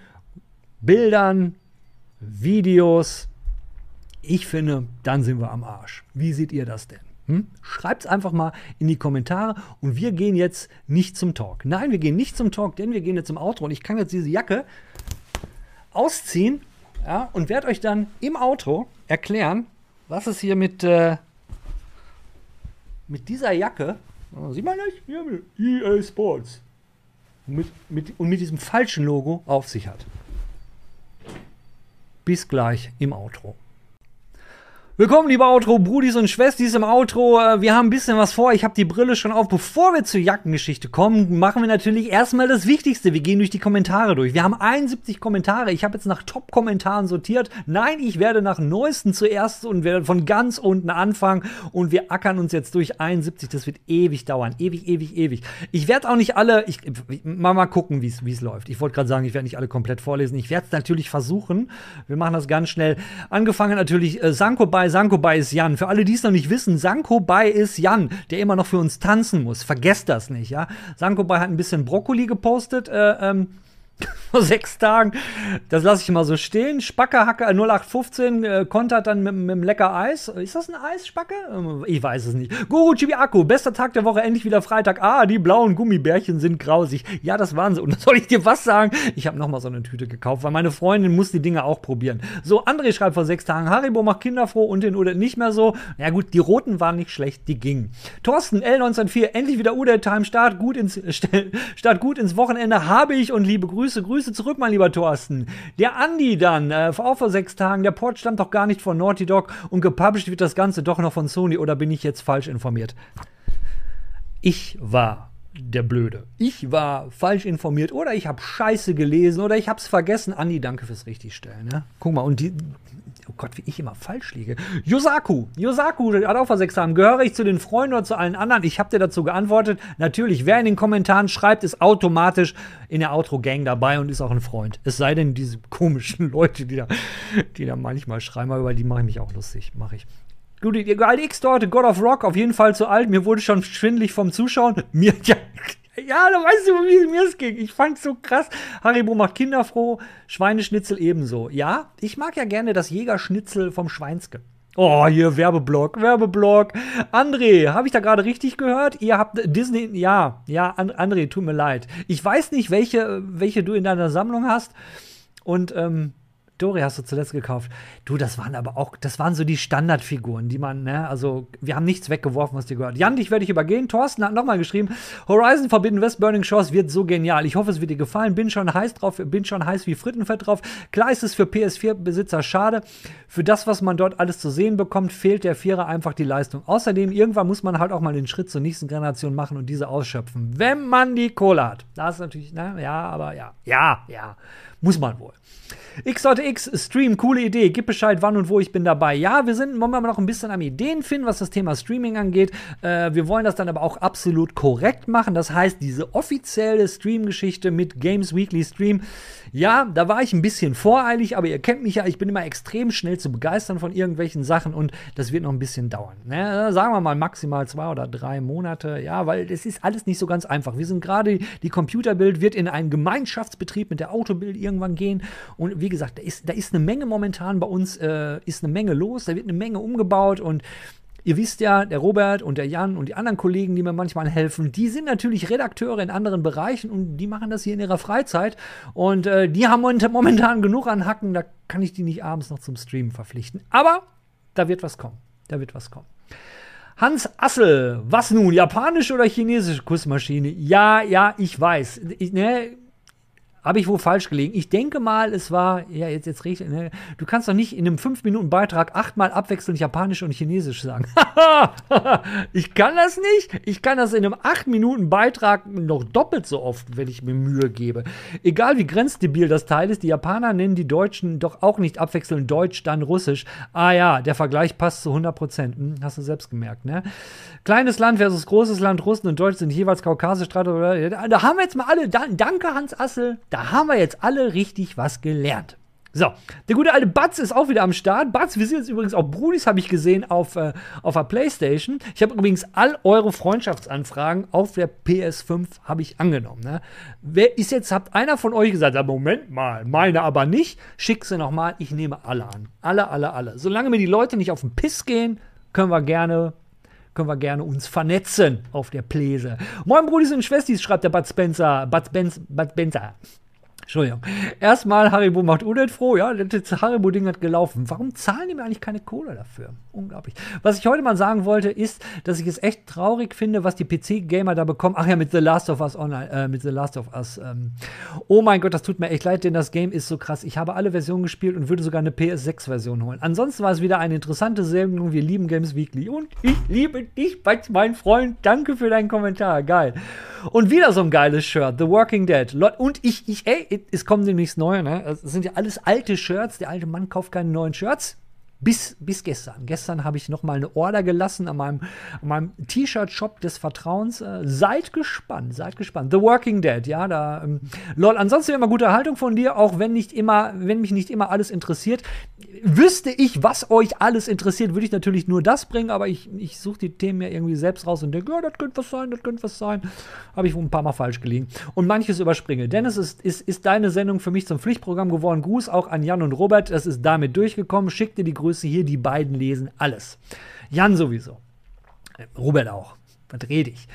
Bildern, Videos, ich finde, dann sind wir am Arsch. Wie seht ihr das denn? Hm? Schreibt es einfach mal in die Kommentare und wir gehen jetzt nicht zum Talk. Nein, wir gehen nicht zum Talk, denn wir gehen jetzt zum Outro und ich kann jetzt diese Jacke ausziehen ja, und werde euch dann im Auto erklären, was es hier mit, äh, mit dieser Jacke, oh, sieht man nicht? Hier mit EA Sports. Mit, mit, und mit diesem falschen Logo auf sich hat. Bis gleich im Outro. Willkommen, liebe Outro-Brudis und Schwestis im Outro. Äh, Wir haben ein bisschen was vor. Ich habe die Brille schon auf. Bevor wir zur Jackengeschichte kommen, machen wir natürlich erstmal das Wichtigste. Wir gehen durch die Kommentare durch. Wir haben 71 Kommentare. Ich habe jetzt nach Top-Kommentaren sortiert. Nein, ich werde nach neuesten zuerst und werde von ganz unten anfangen. Und wir ackern uns jetzt durch 71. Das wird ewig dauern. Ewig, ewig, ewig. Ich werde auch nicht alle. Ich, mal, mal gucken, wie es läuft. Ich wollte gerade sagen, ich werde nicht alle komplett vorlesen. Ich werde es natürlich versuchen. Wir machen das ganz schnell. Angefangen natürlich äh, Sanko bei Sanko bei ist Jan. Für alle, die es noch nicht wissen, Sanko bei ist Jan, der immer noch für uns tanzen muss. Vergesst das nicht, ja. Sanko bei hat ein bisschen Brokkoli gepostet, äh, ähm, [LAUGHS] vor sechs Tagen. Das lasse ich mal so stehen. Spacke-Hacke 0815 äh, kontert dann mit, mit einem lecker Eis. Ist das ein Eis, Spacke? Ähm, Ich weiß es nicht. Guru Chibiaku, bester Tag der Woche, endlich wieder Freitag. Ah, die blauen Gummibärchen sind grausig. Ja, das waren sie. Und [LAUGHS] soll ich dir was sagen? Ich habe nochmal so eine Tüte gekauft, weil meine Freundin muss die Dinge auch probieren. So, André schreibt vor sechs Tagen, Haribo macht Kinder froh und den Udet nicht mehr so. Na gut, die roten waren nicht schlecht, die gingen. Thorsten L104, endlich wieder Udet Time, Start gut ins, [LAUGHS] Start gut ins Wochenende habe ich und liebe Grüße. Grüße zurück, mein lieber Thorsten. Der Andi dann, äh, auch vor sechs Tagen, der Port stammt doch gar nicht von Naughty Dog und gepublished wird das Ganze doch noch von Sony oder bin ich jetzt falsch informiert? Ich war der Blöde. Ich war falsch informiert oder ich habe Scheiße gelesen oder ich habe es vergessen. Andi, danke fürs Richtigstellen. Ne? Guck mal, und die. Oh Gott, wie ich immer falsch liege. Yosaku, Yosaku hat auch vor sechs Tagen. Gehöre ich zu den Freunden oder zu allen anderen? Ich habe dir dazu geantwortet. Natürlich, wer in den Kommentaren schreibt, ist automatisch in der Outro-Gang dabei und ist auch ein Freund. Es sei denn, diese komischen [LAUGHS] Leute, die da, die da manchmal schreiben, aber die mache ich mich auch lustig. Mache ich. Gut, die alte X-Torte, God of Rock, auf jeden Fall zu alt. Mir wurde schon schwindlig vom Zuschauen. Mir, [LAUGHS] ja, ja, da weißt du, wie mir es ging. Ich fand's so krass. Haribo macht Kinder froh, Schweineschnitzel ebenso. Ja, ich mag ja gerne das Jägerschnitzel vom Schweinske. Oh, hier Werbeblock, Werbeblock. André, habe ich da gerade richtig gehört? Ihr habt Disney, ja, ja, And André, tut mir leid. Ich weiß nicht, welche, welche du in deiner Sammlung hast. Und, ähm, Dori hast du zuletzt gekauft. Du, das waren aber auch, das waren so die Standardfiguren, die man, ne, also wir haben nichts weggeworfen, was dir gehört. Jan, dich werde ich übergehen. Thorsten hat nochmal geschrieben, Horizon Forbidden West Burning Shores wird so genial. Ich hoffe, es wird dir gefallen. Bin schon heiß drauf, bin schon heiß wie Frittenfett drauf. Klar ist es für PS4-Besitzer schade. Für das, was man dort alles zu sehen bekommt, fehlt der Vierer einfach die Leistung. Außerdem, irgendwann muss man halt auch mal den Schritt zur nächsten Generation machen und diese ausschöpfen. Wenn man die Kohle hat. Das ist natürlich, ne, ja, aber ja, ja, ja, muss man wohl. X.X Stream, coole Idee. Gib Bescheid, wann und wo ich bin dabei. Ja, wir sind momentan noch ein bisschen am Ideen finden, was das Thema Streaming angeht. Äh, wir wollen das dann aber auch absolut korrekt machen. Das heißt, diese offizielle Stream-Geschichte mit Games Weekly Stream, ja, da war ich ein bisschen voreilig, aber ihr kennt mich ja, ich bin immer extrem schnell zu begeistern von irgendwelchen Sachen und das wird noch ein bisschen dauern. Ne? Sagen wir mal maximal zwei oder drei Monate, ja, weil das ist alles nicht so ganz einfach. Wir sind gerade, die Computerbild wird in einen Gemeinschaftsbetrieb mit der Autobild irgendwann gehen und wie gesagt, da ist, da ist eine Menge momentan bei uns, äh, ist eine Menge los, da wird eine Menge umgebaut und Ihr wisst ja, der Robert und der Jan und die anderen Kollegen, die mir manchmal helfen, die sind natürlich Redakteure in anderen Bereichen und die machen das hier in ihrer Freizeit. Und äh, die haben momentan genug an Hacken, da kann ich die nicht abends noch zum Streamen verpflichten. Aber da wird was kommen. Da wird was kommen. Hans Assel, was nun? Japanische oder chinesische Kussmaschine? Ja, ja, ich weiß. Ich, ne, habe ich wohl falsch gelegen. Ich denke mal, es war, ja, jetzt, jetzt richtig, ne? du kannst doch nicht in einem 5-Minuten-Beitrag achtmal abwechselnd Japanisch und Chinesisch sagen. [LAUGHS] ich kann das nicht. Ich kann das in einem 8-Minuten-Beitrag noch doppelt so oft, wenn ich mir Mühe gebe. Egal wie grenzdebil das Teil ist, die Japaner nennen die Deutschen doch auch nicht abwechselnd Deutsch, dann Russisch. Ah ja, der Vergleich passt zu 100 Prozent. Hm, hast du selbst gemerkt, ne? Kleines Land versus großes Land, Russen und Deutsch sind jeweils kaukasisch. Da haben wir jetzt mal alle, danke Hans Assel, da haben wir jetzt alle richtig was gelernt. So, der gute alte Batz ist auch wieder am Start. Batz, wir sind jetzt übrigens auch Brudis, habe ich gesehen, auf, äh, auf der Playstation. Ich habe übrigens all eure Freundschaftsanfragen auf der PS5 habe ich angenommen. Ne? Wer ist jetzt, habt einer von euch gesagt, Moment mal, meine aber nicht, schick sie nochmal, ich nehme alle an. Alle, alle, alle. Solange mir die Leute nicht auf den Piss gehen, können wir gerne können wir gerne uns vernetzen auf der Pläse. Moin Brudis und Schwestis, schreibt der Bud Spencer. Bud, Spence, Bud Spencer. Entschuldigung. Erstmal Haribo macht Udet froh, ja, das Haribo-Ding hat gelaufen. Warum zahlen die mir eigentlich keine Kohle dafür? Unglaublich. Was ich heute mal sagen wollte, ist, dass ich es echt traurig finde, was die PC-Gamer da bekommen. Ach ja, mit The Last of Us Online, äh, mit The Last of Us. Ähm. Oh mein Gott, das tut mir echt leid, denn das Game ist so krass. Ich habe alle Versionen gespielt und würde sogar eine PS6-Version holen. Ansonsten war es wieder eine interessante Sendung. Wir lieben Games Weekly. Und ich liebe dich, mein Freund. Danke für deinen Kommentar. Geil. Und wieder so ein geiles Shirt, The Working Dead. Und ich, ich, ey, es kommen demnächst neue, ne? Es sind ja alles alte Shirts. Der alte Mann kauft keine neuen Shirts. Bis, bis gestern. Gestern habe ich noch mal eine Order gelassen an meinem, meinem T-Shirt-Shop des Vertrauens. Äh, seid gespannt, seid gespannt. The Working Dead, ja, da. Ähm, lol, ansonsten immer gute Haltung von dir, auch wenn nicht immer, wenn mich nicht immer alles interessiert. Wüsste ich, was euch alles interessiert, würde ich natürlich nur das bringen, aber ich, ich suche die Themen ja irgendwie selbst raus und denke, ja, das könnte was sein, das könnte was sein. Habe ich wohl ein paar Mal falsch gelegen. Und manches überspringe. Dennis, ist, ist, ist deine Sendung für mich zum Pflichtprogramm geworden. Gruß auch an Jan und Robert. Das ist damit durchgekommen. Schickt dir die Grüße Größe hier, die beiden lesen alles. Jan sowieso. Robert auch. Was rede ich?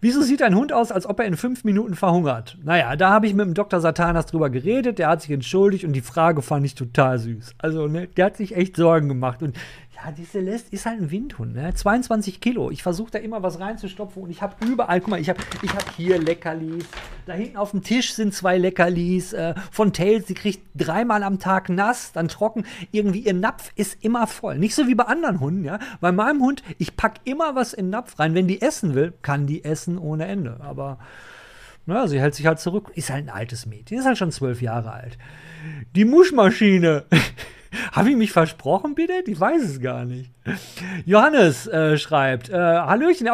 Wieso sieht ein Hund aus, als ob er in fünf Minuten verhungert? Naja, da habe ich mit dem Dr. Satanas drüber geredet, der hat sich entschuldigt und die Frage fand ich total süß. Also, ne, der hat sich echt Sorgen gemacht. Und ja, die Celeste ist halt ein Windhund, ne? 22 Kilo. Ich versuche da immer was reinzustopfen und ich habe überall, guck mal, ich habe ich hab hier Leckerlis. Da hinten auf dem Tisch sind zwei Leckerlis. Äh, von Tails, die kriegt dreimal am Tag nass, dann trocken. Irgendwie ihr Napf ist immer voll. Nicht so wie bei anderen Hunden, ja. Bei meinem Hund, ich packe immer was in den Napf rein. Wenn die essen will, kann die essen ohne Ende. Aber naja, sie hält sich halt zurück. Ist halt ein altes Mädchen, ist halt schon zwölf Jahre alt. Die Muschmaschine. [LAUGHS] Habe ich mich versprochen, bitte? Ich weiß es gar nicht. Johannes äh, schreibt: äh, Hallöchen,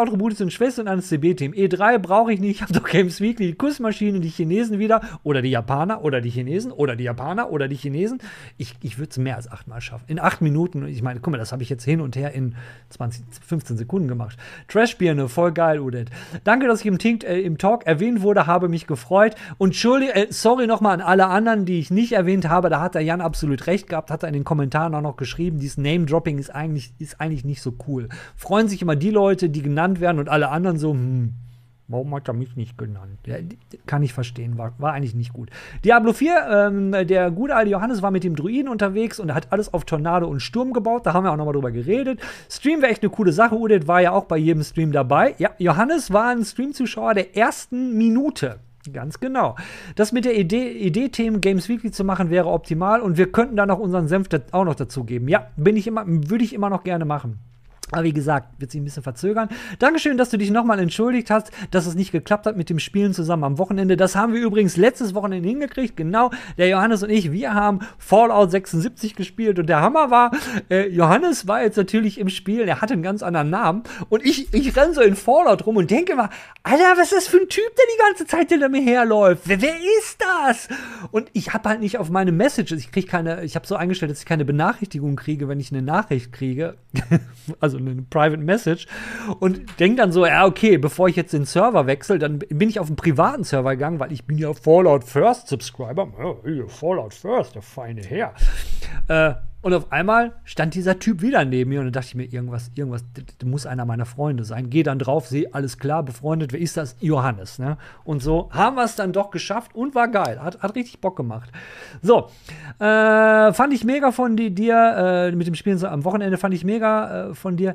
Schwester und eines CB-Team. E3 brauche ich nicht, ich habe doch Games Weekly, die Kussmaschine, die Chinesen wieder oder die Japaner oder die Chinesen oder die Japaner oder die Chinesen. Ich, ich würde es mehr als achtmal schaffen. In acht Minuten. Ich meine, guck mal, das habe ich jetzt hin und her in 20, 15 Sekunden gemacht. Trashbirne, voll geil, Udet. Danke, dass ich im, Tink, äh, im Talk erwähnt wurde, habe mich gefreut. Und äh, sorry nochmal an alle anderen, die ich nicht erwähnt habe. Da hat der Jan absolut recht gehabt, hat er in den Kommentaren auch noch geschrieben. Dieses Name-Dropping ist eigentlich ist eigentlich nicht so cool. Freuen sich immer die Leute, die genannt werden und alle anderen so, hm, Warum hat er mich nicht genannt? Ja, kann ich verstehen, war, war eigentlich nicht gut. Diablo 4, ähm, der gute alte Johannes war mit dem Druiden unterwegs und hat alles auf Tornado und Sturm gebaut. Da haben wir auch nochmal drüber geredet. Stream wäre echt eine coole Sache. Udit war ja auch bei jedem Stream dabei. Ja, Johannes war ein Stream-Zuschauer der ersten Minute. Ganz genau. Das mit der Idee, Idee, Themen Games Weekly zu machen, wäre optimal und wir könnten da noch unseren Senf auch noch dazu geben. Ja, bin ich immer, würde ich immer noch gerne machen. Aber wie gesagt, wird sich ein bisschen verzögern. Dankeschön, dass du dich nochmal entschuldigt hast, dass es nicht geklappt hat mit dem Spielen zusammen am Wochenende. Das haben wir übrigens letztes Wochenende hingekriegt. Genau, der Johannes und ich, wir haben Fallout 76 gespielt und der Hammer war, äh, Johannes war jetzt natürlich im Spiel, er hatte einen ganz anderen Namen und ich, ich renn so in Fallout rum und denke immer, Alter, was ist das für ein Typ, der die ganze Zeit hinter mir herläuft? Wer, wer ist das? Und ich habe halt nicht auf meine Messages, ich kriege keine, ich habe so eingestellt, dass ich keine Benachrichtigung kriege, wenn ich eine Nachricht kriege. [LAUGHS] also eine Private Message und denke dann so, ja, okay, bevor ich jetzt den Server wechsle, dann bin ich auf einen privaten Server gegangen, weil ich bin ja Fallout First Subscriber. Ja, Fallout First, der feine Herr. Äh, und auf einmal stand dieser Typ wieder neben mir und dann dachte ich mir, irgendwas, irgendwas, das muss einer meiner Freunde sein. Geh dann drauf, sehe, alles klar, befreundet, wer ist das? Johannes, ne? Und so haben wir es dann doch geschafft und war geil. Hat, hat richtig Bock gemacht. So, äh, fand ich mega von dir, äh, mit dem Spielen am Wochenende fand ich mega äh, von dir.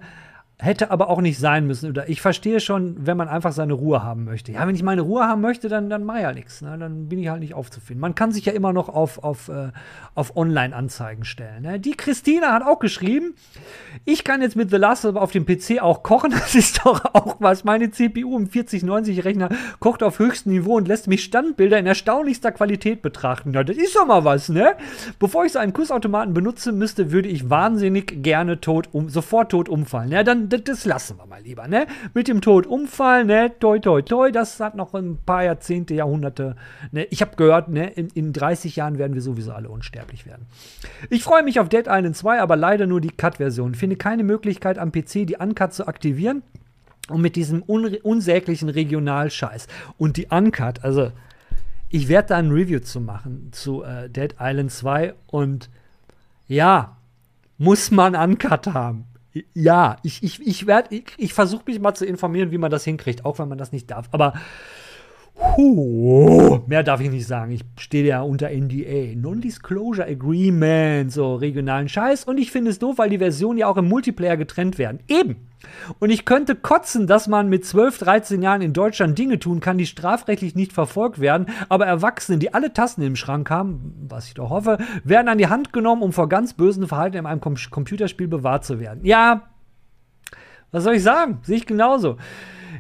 Hätte aber auch nicht sein müssen. Oder ich verstehe schon, wenn man einfach seine Ruhe haben möchte. Ja, wenn ich meine Ruhe haben möchte, dann, dann mache ich ja nichts. Ne? Dann bin ich halt nicht aufzufinden. Man kann sich ja immer noch auf, auf, äh, auf Online-Anzeigen stellen. Ne? Die Christina hat auch geschrieben, ich kann jetzt mit The Last of auf dem PC auch kochen. [LAUGHS] Das ist doch auch was. Meine CPU im 4090-Rechner kocht auf höchstem Niveau und lässt mich Standbilder in erstaunlichster Qualität betrachten. Ja, das ist doch mal was, ne? Bevor ich so einen Kussautomaten benutzen müsste, würde ich wahnsinnig gerne tot um, sofort tot umfallen. Ja, dann das, das lassen wir mal lieber, ne? Mit dem Tod umfallen, ne? Toi, toi, toi, das hat noch ein paar Jahrzehnte, Jahrhunderte. Ne? Ich habe gehört, ne? In, in 30 Jahren werden wir sowieso alle unsterblich werden. Ich freue mich auf Dead Island 2, aber leider nur die Cut-Version. Finde keine Möglichkeit am PC, die Uncut zu aktivieren. Und mit diesem un unsäglichen Regionalscheiß. Und die Uncut, also ich werde da ein Review zu machen zu äh, Dead Island 2 und ja, muss man Uncut haben. Ja, ich, ich, ich ich, ich versuche mich mal zu informieren, wie man das hinkriegt, auch wenn man das nicht darf. Aber Huh, mehr darf ich nicht sagen. Ich stehe ja unter NDA, Non-Disclosure Agreement, so regionalen Scheiß. Und ich finde es doof, weil die Versionen ja auch im Multiplayer getrennt werden. Eben. Und ich könnte kotzen, dass man mit 12, 13 Jahren in Deutschland Dinge tun kann, die strafrechtlich nicht verfolgt werden, aber Erwachsene, die alle Tasten im Schrank haben, was ich doch hoffe, werden an die Hand genommen, um vor ganz bösen Verhalten in einem Com Computerspiel bewahrt zu werden. Ja, was soll ich sagen? Sehe ich genauso.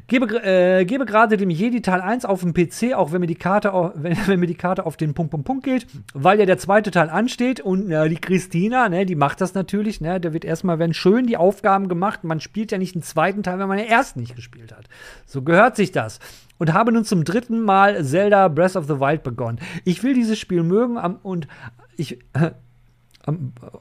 Gebe, äh, gebe gerade dem Jedi Teil 1 auf dem PC, auch wenn mir die Karte, au- [LAUGHS] wenn, wenn mir die Karte auf den Punkt, Punkt, Punkt geht, weil ja der zweite Teil ansteht und äh, die Christina, ne, die macht das natürlich, ne, da wird erstmal, wenn schön die Aufgaben gemacht, man spielt ja nicht den zweiten Teil, wenn man den ersten nicht gespielt hat. So gehört sich das. Und habe nun zum dritten Mal Zelda Breath of the Wild begonnen. Ich will dieses Spiel mögen am, und ich, am [LAUGHS]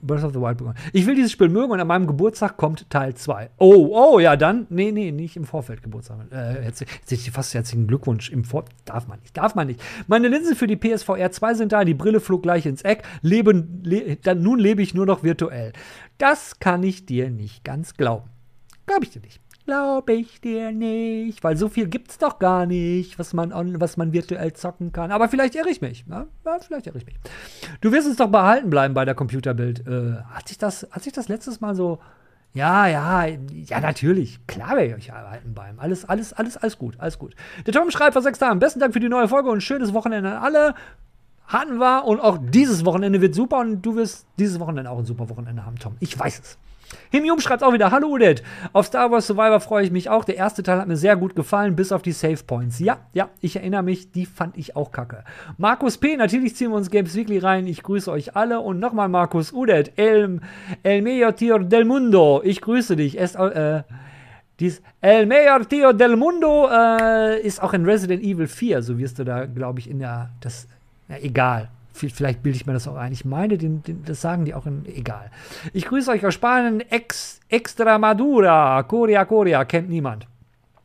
Breath of the Wild begonnen. Ich will dieses Spiel mögen und an meinem Geburtstag kommt Teil 2. Oh, oh, ja, dann. Nee, nee, nicht im Vorfeld Geburtstag. Äh, jetzt, jetzt fast herzlichen Glückwunsch. Im Vor darf man nicht, darf man nicht. Meine Linsen für die PSVR 2 sind da, die Brille flog gleich ins Eck. Leben, le dann, nun lebe ich nur noch virtuell. Das kann ich dir nicht ganz glauben. Glaube ich dir nicht. Glaube ich dir nicht, weil so viel gibt's doch gar nicht, was man, on, was man virtuell zocken kann. Aber vielleicht irre ich mich. Ne? Ja, vielleicht irre ich mich. Du wirst uns doch behalten bleiben bei der Computerbild. Äh, hat, sich das, hat sich das letztes Mal so. Ja, ja, ja, natürlich. Klar werde ich euch erhalten bleiben. Alles, alles, alles, alles gut, alles gut. Der Tom schreibt vor sechs Tagen. Besten Dank für die neue Folge und schönes Wochenende an alle. Hatten wir und auch dieses Wochenende wird super und du wirst dieses Wochenende auch ein super Wochenende haben, Tom. Ich weiß es. Himium schreibt auch wieder, hallo Udet. Auf Star Wars Survivor freue ich mich auch. Der erste Teil hat mir sehr gut gefallen, bis auf die Save Points. Ja, ja, ich erinnere mich, die fand ich auch kacke. Markus P., natürlich ziehen wir uns Games Weekly rein. Ich grüße euch alle. Und nochmal Markus Udet, El, El Mayor Tier del Mundo. Ich grüße dich. Es, äh, dies El Mayor Tio del Mundo äh, ist auch in Resident Evil 4. So wirst du da, glaube ich, in der, das, na, egal. Vielleicht bilde ich mir das auch ein. Ich meine, den, den, das sagen die auch in. Egal. Ich grüße euch aus Spanien. Ex, Extremadura. Coria, Coria. Kennt niemand.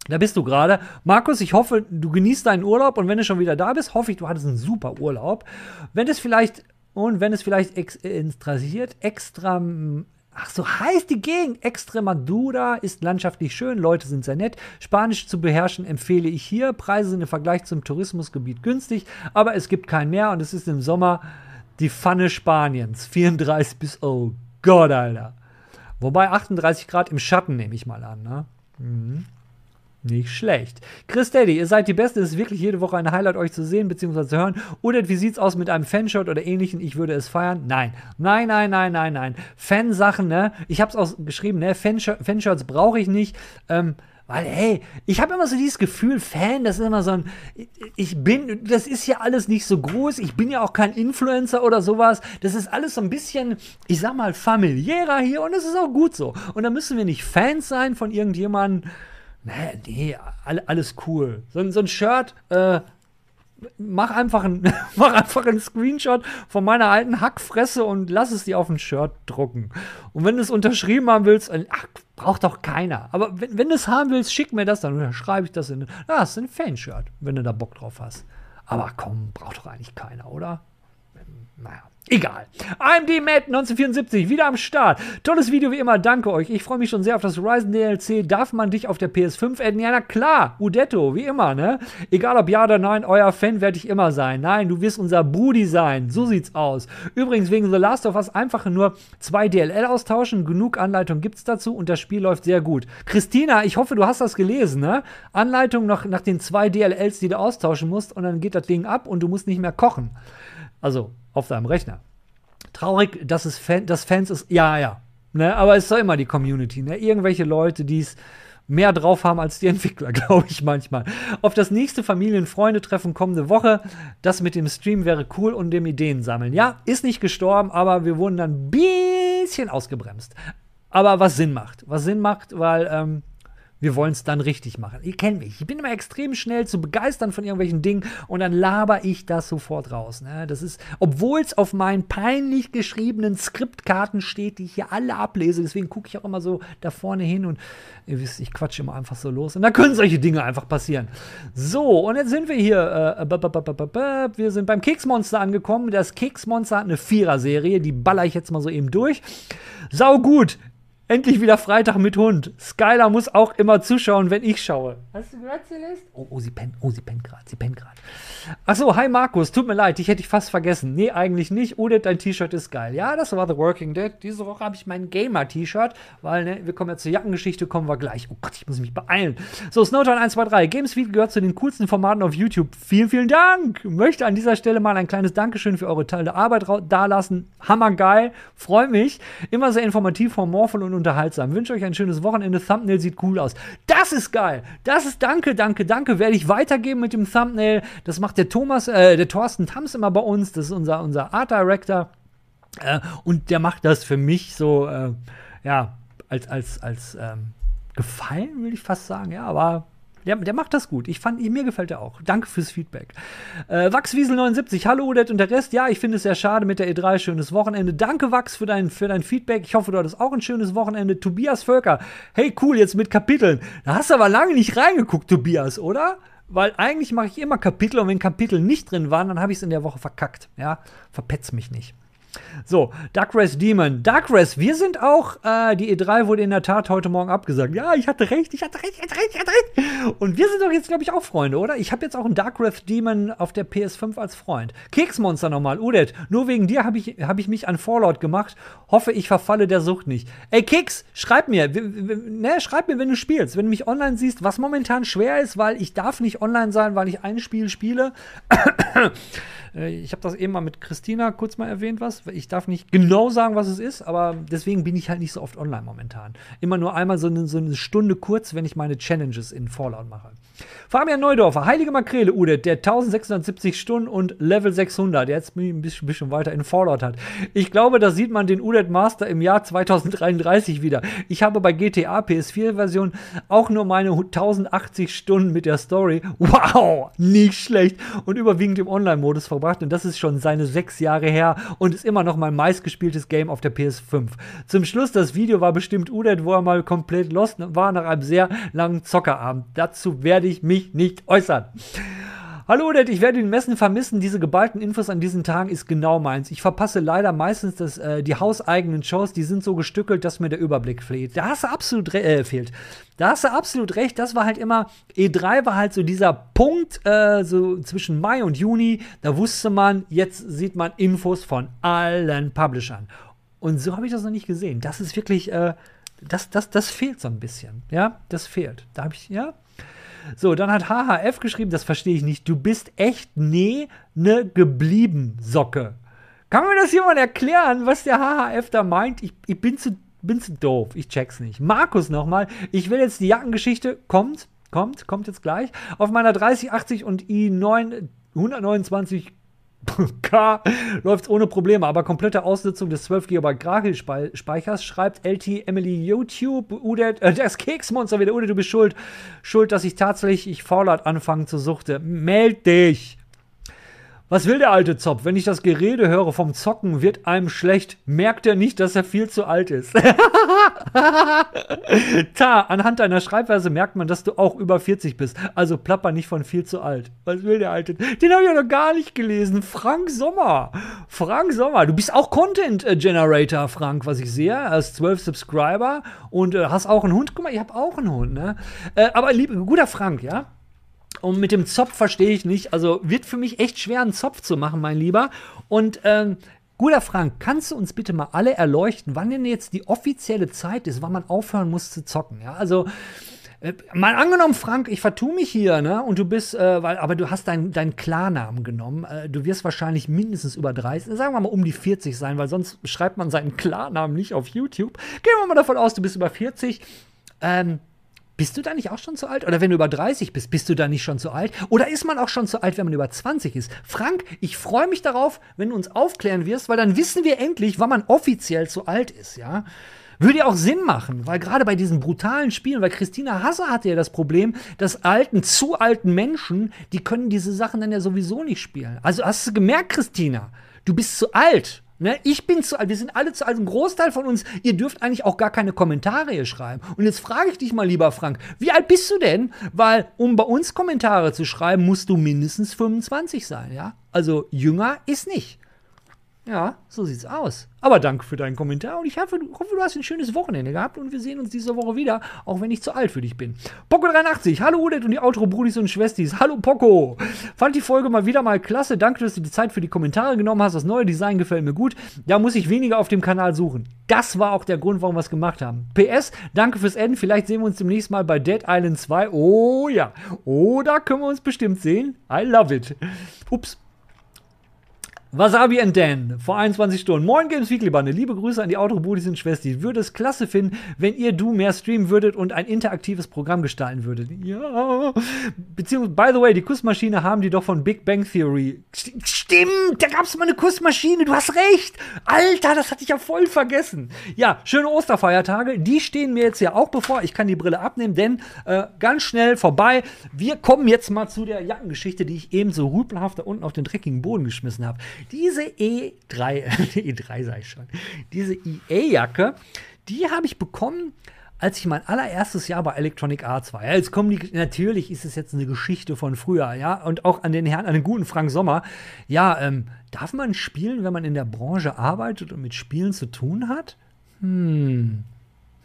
Da bist du gerade. Markus, ich hoffe, du genießt deinen Urlaub und wenn du schon wieder da bist, hoffe ich, du hattest einen super Urlaub. Wenn es vielleicht, und wenn es vielleicht ex, äh, interessiert, extra. Ach, so heißt die Gegend. Extremadura ist landschaftlich schön, Leute sind sehr nett. Spanisch zu beherrschen empfehle ich hier. Preise sind im Vergleich zum Tourismusgebiet günstig, aber es gibt kein Meer und es ist im Sommer die Pfanne Spaniens. [LAUGHS] 34 bis, oh Gott, Alter. Wobei 38 Grad im Schatten nehme ich mal an, ne? Nicht schlecht. Chris Daddy, ihr seid die Beste. Es ist wirklich jede Woche ein Highlight, euch zu sehen bzw. zu hören. Oder wie sieht's aus mit einem Fanshot oder ähnlichen? Ich würde es feiern. Nein. Nein, nein, nein, nein, nein. Fansachen, ne? Ich hab's auch geschrieben, ne? Fansh Fanshirts brauche ich nicht. Ähm, weil, hey, ich habe immer so dieses Gefühl, Fan, das ist immer so ein, ich bin, das ist ja alles nicht so groß, ich bin ja auch kein Influencer oder sowas, das ist alles so ein bisschen, ich sag mal, familiärer hier und das ist auch gut so. Und da müssen wir nicht Fans sein von irgendjemandem, Nee, nee, alle, alles cool. So, ein- so ein Shirt, äh, mach einfach, ein, [LAUGHS] mach einfach einen Screenshot von meiner alten Hackfresse und lass es dir auf ein Shirt drucken. Und wenn du es unterschrieben haben willst, äh, ach, braucht doch keiner. Aber wenn, wenn du es haben willst, schick mir das, dann unterschreibe ich das in. Ah, ist ein Fanshirt, wenn du da Bock drauf hast. Aber komm, braucht doch eigentlich keiner, oder? Naja, egal. AMD Matt 1974, wieder am Start. Tolles Video wie immer, danke euch. Ich freue mich schon sehr auf das Horizon DLC. Darf man dich auf der PS5 adden? Ja, na klar, Udetto, wie immer, ne? Egal ob ja oder nein, euer Fan werde ich immer sein. Nein, du wirst unser Brudi sein. So sieht's aus. Übrigens, wegen The Last of Us einfach nur zwei DLL austauschen. Genug Anleitung gibt's dazu und das Spiel läuft sehr gut. Christina, ich hoffe, du hast das gelesen, ne? Anleitung noch nach den zwei DLLs, die du austauschen musst und dann geht das Ding ab und du musst nicht mehr kochen. Also auf deinem Rechner. Traurig, dass es Fan, dass Fans ist. Ja, ja. Ne, aber es ist doch immer die Community. Ne? Irgendwelche Leute, die es mehr drauf haben als die [LAUGHS] Entwickler, glaube ich manchmal. Auf das nächste Familien-Freunde-Treffen kommende Woche. Das mit dem Stream wäre cool und dem Ideen sammeln. Ja, ist nicht gestorben, aber wir wurden dann ein bisschen ausgebremst. Aber was Sinn macht. Was Sinn macht, weil ähm, wir wollen es dann richtig machen. Ihr kennt mich. Ich bin immer extrem schnell zu begeistern von irgendwelchen Dingen und dann laber ich das sofort raus. Ne? Das ist, obwohl es auf meinen peinlich geschriebenen Skriptkarten steht, die ich hier alle ablese. Deswegen gucke ich auch immer so da vorne hin und ihr wisst, ich quatsche immer einfach so los. Und da können solche Dinge einfach passieren. So, und jetzt sind wir hier. Äh, b- wir sind beim Keksmonster angekommen. Das Keksmonster hat eine Vierer-Serie. Die baller ich jetzt mal so eben durch. Sau gut. Endlich wieder Freitag mit Hund. Skylar muss auch immer zuschauen, wenn ich schaue. Hast du gehört, Celeste? Oh, oh, sie pennt, oh, sie pennt gerade, sie pennt gerade. Achso, hi Markus, tut mir leid, dich hätte ich fast vergessen. Nee, eigentlich nicht. Odet, dein T-Shirt ist geil. Ja, das war The Working Dead. Diese Woche habe ich mein Gamer-T-Shirt, weil, ne, wir kommen ja zur Jackengeschichte, kommen wir gleich. Oh Gott, ich muss mich beeilen. So, Snowtown 123. Gamesfeed gehört zu den coolsten Formaten auf YouTube. Vielen, vielen Dank. Möchte an dieser Stelle mal ein kleines Dankeschön für eure tolle Arbeit dalassen. Hammergeil. Freue mich. Immer sehr informativ, humorvoll und unterhaltsam. Wünsche euch ein schönes Wochenende. Thumbnail sieht cool aus. Das ist geil. Das ist danke, danke, danke. Werde ich weitergeben mit dem Thumbnail. Das macht der Thomas, äh, der Thorsten Tams immer bei uns. Das ist unser, unser Art Director. Äh, und der macht das für mich so, äh, ja, als, als, als ähm, Gefallen, will ich fast sagen. Ja, aber der, der, macht das gut. Ich fand, mir gefällt er auch. Danke fürs Feedback. Äh, Wachswiesel79, hallo Udet und der Rest. Ja, ich finde es sehr schade mit der E3. Schönes Wochenende. Danke, Wachs, für dein, für dein Feedback. Ich hoffe, du hattest auch ein schönes Wochenende. Tobias Völker, hey, cool, jetzt mit Kapiteln. Da hast du aber lange nicht reingeguckt, Tobias, oder? Weil eigentlich mache ich immer Kapitel und wenn Kapitel nicht drin waren, dann habe ich es in der Woche verkackt. Ja, verpetz mich nicht. So, Dark Race Demon. Dark Race, wir sind auch, äh, die E3 wurde in der Tat heute Morgen abgesagt. Ja, ich hatte recht, ich hatte recht, ich hatte recht, ich hatte recht. Und wir sind doch jetzt, glaube ich, auch Freunde, oder? Ich habe jetzt auch einen Dark Race Demon auf der PS5 als Freund. Keksmonster nochmal, Udet. Nur wegen dir habe ich, hab ich mich an Fallout gemacht. Hoffe, ich verfalle der Sucht nicht. Ey, Keks, schreib mir, ne, schreib mir, wenn du spielst. Wenn du mich online siehst, was momentan schwer ist, weil ich darf nicht online sein, weil ich ein Spiel spiele. Äh, ich habe das eben mal mit Christina kurz mal erwähnt, was. Ich darf nicht genau sagen, was es ist, aber deswegen bin ich halt nicht so oft online momentan. Immer nur einmal so eine, so eine Stunde kurz, wenn ich meine Challenges in Fallout mache. Fabian Neudorfer, Heilige Makrele, Ude, der 1670 Stunden und Level 600, der jetzt ein bisschen, bisschen weiter in Fallout hat. Ich glaube, da sieht man den Udet Master im Jahr 2033 wieder. Ich habe bei GTA PS4-Version auch nur meine 1080 Stunden mit der Story. Wow, nicht schlecht. Und überwiegend im Online-Modus verbracht. Und das ist schon seine sechs Jahre her und ist immer noch mein meistgespieltes Game auf der PS5. Zum Schluss, das Video war bestimmt Udet, wo er mal komplett lost war nach einem sehr langen Zockerabend. Dazu werde ich mich mich nicht äußern. Hallo Odette, ich werde den Messen vermissen. Diese geballten Infos an diesen Tagen ist genau meins. Ich verpasse leider meistens das, äh, die hauseigenen Shows, die sind so gestückelt, dass mir der Überblick fehlt. Da hast du absolut äh, fehlt. Da hast du absolut recht. Das war halt immer, E3 war halt so dieser Punkt, äh, so zwischen Mai und Juni. Da wusste man, jetzt sieht man Infos von allen Publishern. Und so habe ich das noch nicht gesehen. Das ist wirklich, äh, das, das, das fehlt so ein bisschen. Ja, das fehlt. Da habe ich, ja, so, dann hat HHF geschrieben, das verstehe ich nicht. Du bist echt nee ne geblieben Socke. Kann mir das jemand erklären, was der HHF da meint? Ich, ich bin, zu, bin zu doof. Ich check's nicht. Markus nochmal. Ich will jetzt die Jackengeschichte. Kommt, kommt, kommt jetzt gleich. Auf meiner 3080 und i9 129 K läuft ohne Probleme, aber komplette Ausnutzung des 12 GB Grafikspeichers schreibt LT Emily YouTube, Udet, äh, das Keksmonster wieder, Udet, du bist schuld, schuld, dass ich tatsächlich ich Fallout anfangen zu suchte. Meld dich! Was will der alte Zopf? Wenn ich das Gerede höre vom Zocken, wird einem schlecht. Merkt er nicht, dass er viel zu alt ist. [LAUGHS] Ta, anhand deiner Schreibweise merkt man, dass du auch über 40 bist. Also plapper nicht von viel zu alt. Was will der alte? Den habe ich ja noch gar nicht gelesen. Frank Sommer. Frank Sommer. Du bist auch Content Generator, Frank, was ich sehe. Hast 12 Subscriber und äh, hast auch einen Hund. Guck mal, ich habe auch einen Hund, ne? Äh, aber lieb, guter Frank, ja? Und mit dem Zopf verstehe ich nicht. Also wird für mich echt schwer, einen Zopf zu machen, mein Lieber. Und ähm, Guter Frank, kannst du uns bitte mal alle erleuchten, wann denn jetzt die offizielle Zeit ist, wann man aufhören muss zu zocken? Ja, also äh, mal angenommen, Frank, ich vertue mich hier, ne? Und du bist, äh, weil, aber du hast deinen dein Klarnamen genommen. Äh, du wirst wahrscheinlich mindestens über 30, sagen wir mal um die 40 sein, weil sonst schreibt man seinen Klarnamen nicht auf YouTube. Gehen wir mal davon aus, du bist über 40. Ähm, bist du da nicht auch schon zu alt? Oder wenn du über 30 bist, bist du da nicht schon zu alt? Oder ist man auch schon zu alt, wenn man über 20 ist? Frank, ich freue mich darauf, wenn du uns aufklären wirst, weil dann wissen wir endlich, wann man offiziell zu alt ist, ja? Würde ja auch Sinn machen, weil gerade bei diesen brutalen Spielen, weil Christina Hasse hatte ja das Problem, dass alten, zu alten Menschen, die können diese Sachen dann ja sowieso nicht spielen. Also hast du gemerkt, Christina, du bist zu alt. Ne? Ich bin zu alt, wir sind alle zu alt, ein Großteil von uns, ihr dürft eigentlich auch gar keine Kommentare hier schreiben. Und jetzt frage ich dich mal, lieber Frank, wie alt bist du denn? Weil, um bei uns Kommentare zu schreiben, musst du mindestens 25 sein, ja? Also jünger ist nicht. Ja, so sieht's aus. Aber danke für deinen Kommentar und ich hoffe, du, hast ein schönes Wochenende gehabt und wir sehen uns diese Woche wieder, auch wenn ich zu alt für dich bin. Poco83, hallo Udet und die Outro-Brudis und Schwestis. Hallo Poco. Fand die Folge mal wieder mal klasse. Danke, dass du die Zeit für die Kommentare genommen hast. Das neue Design gefällt mir gut. Da muss ich weniger auf dem Kanal suchen. Das war auch der Grund, warum wir es gemacht haben. PS, danke fürs Enden. Vielleicht sehen wir uns demnächst mal bei Dead Island 2. Oh ja. Oh, da können wir uns bestimmt sehen. I love it. Ups. Wasabi and Dan vor 21 Stunden. Moin Games Weekly Bande. Liebe Grüße an die Autobudis und Schwester. Ich würde es klasse finden, wenn ihr du mehr streamen würdet und ein interaktives Programm gestalten würdet. Ja. Beziehungsweise, by the way, die Kussmaschine haben die doch von Big Bang Theory. Stimmt, da gab es mal eine Kussmaschine. Du hast recht. Alter, das hatte ich ja voll vergessen. Ja, schöne Osterfeiertage. Die stehen mir jetzt ja auch bevor. Ich kann die Brille abnehmen, denn äh, ganz schnell vorbei. Wir kommen jetzt mal zu der Jackengeschichte, die ich eben so rüpelhaft da unten auf den dreckigen Boden geschmissen habe. Diese E3, [LAUGHS] E3 sag ich schon, diese EA-Jacke, die habe ich bekommen, als ich mein allererstes Jahr bei Electronic Arts war. Ja, jetzt kommen die, natürlich ist es jetzt eine Geschichte von früher, ja, und auch an den Herrn, an den guten Frank Sommer. Ja, ähm, darf man spielen, wenn man in der Branche arbeitet und mit Spielen zu tun hat? Hm,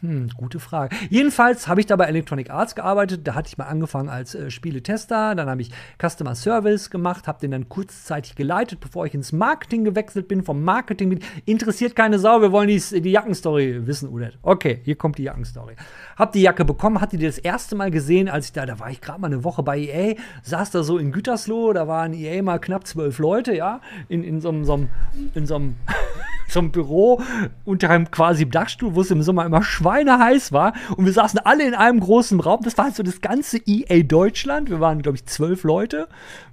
hm, gute Frage. Jedenfalls habe ich da bei Electronic Arts gearbeitet. Da hatte ich mal angefangen als äh, Spieletester. Dann habe ich Customer Service gemacht, habe den dann kurzzeitig geleitet, bevor ich ins Marketing gewechselt bin. Vom Marketing mit interessiert keine Sau. Wir wollen die, die Jackenstory wissen, Udet. Okay, hier kommt die Jackenstory. Hab die Jacke bekommen, hatte die das erste Mal gesehen, als ich da, da war ich gerade mal eine Woche bei EA, saß da so in Gütersloh. Da waren EA mal knapp zwölf Leute, ja, in, in so einem, in so einem [LAUGHS] so Büro unter einem quasi Dachstuhl, wo es im Sommer immer schweineheiß war. Und wir saßen alle in einem großen Raum. Das war halt so das ganze EA Deutschland. Wir waren, glaube ich, zwölf Leute.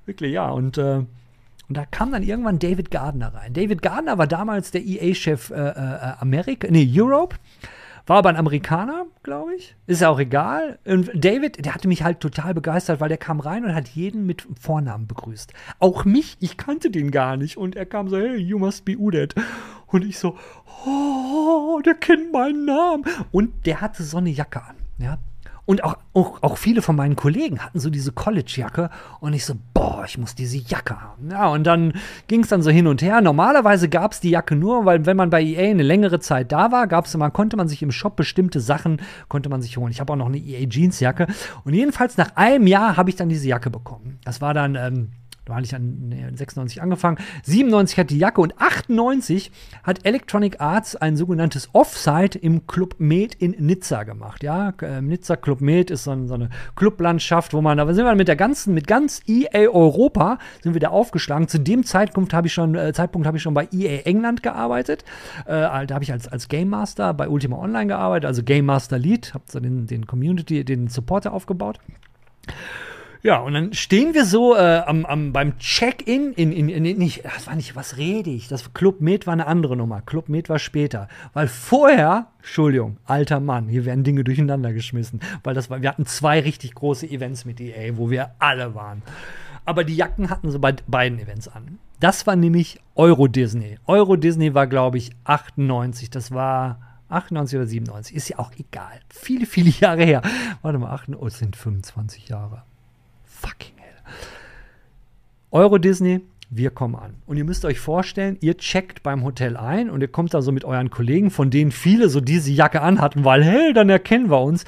Wirklich, ja. Und, äh, und da kam dann irgendwann David Gardner rein. David Gardner war damals der EA-Chef äh, äh, Amerika, nee, Europe. War aber ein Amerikaner, glaube ich. Ist ja auch egal. Und David, der hatte mich halt total begeistert, weil der kam rein und hat jeden mit Vornamen begrüßt. Auch mich, ich kannte den gar nicht. Und er kam so, hey, you must be Udet. Und ich so, oh, der kennt meinen Namen. Und der hatte so eine Jacke an, ja. Und auch, auch, auch viele von meinen Kollegen hatten so diese College-Jacke und ich so, boah, ich muss diese Jacke haben. Ja, und dann ging es dann so hin und her. Normalerweise gab es die Jacke nur, weil wenn man bei EA eine längere Zeit da war, gab es immer, konnte man sich im Shop bestimmte Sachen, konnte man sich holen. Ich habe auch noch eine EA Jeans-Jacke. Und jedenfalls nach einem Jahr habe ich dann diese Jacke bekommen. Das war dann, ähm, da hatte ich an nee, 96 angefangen. 97 hat die Jacke und 98 hat Electronic Arts ein sogenanntes Offsite im Club Med in Nizza gemacht. Ja, äh, Nizza Club Med ist so, ein, so, eine Clublandschaft, wo man, da sind wir mit der ganzen, mit ganz EA Europa sind wir da aufgeschlagen. Zu dem Zeitpunkt habe ich schon, äh, Zeitpunkt habe ich schon bei EA England gearbeitet. Äh, da habe ich als, als Game Master bei Ultima Online gearbeitet, also Game Master Lead, habe so den, den Community, den Supporter aufgebaut. Ja, und dann stehen wir so äh, am, am, beim Check-in in, in, in, in, nicht, das war nicht, was rede ich? Das Club Med war eine andere Nummer. Club Med war später. Weil vorher, Entschuldigung, alter Mann, hier werden Dinge durcheinander geschmissen. Weil das war, wir hatten zwei richtig große Events mit EA, wo wir alle waren. Aber die Jacken hatten sie bei beiden Events an. Das war nämlich Euro Disney. Euro Disney war, glaube ich, 98. Das war 98 oder 97. Ist ja auch egal. Viele, viele Jahre her. Warte mal, 8, oh, es sind 25 Jahre fucking hell. Euro Disney, wir kommen an. Und ihr müsst euch vorstellen, ihr checkt beim Hotel ein und ihr kommt da so mit euren Kollegen, von denen viele so diese Jacke anhatten, weil, hey, dann erkennen wir uns.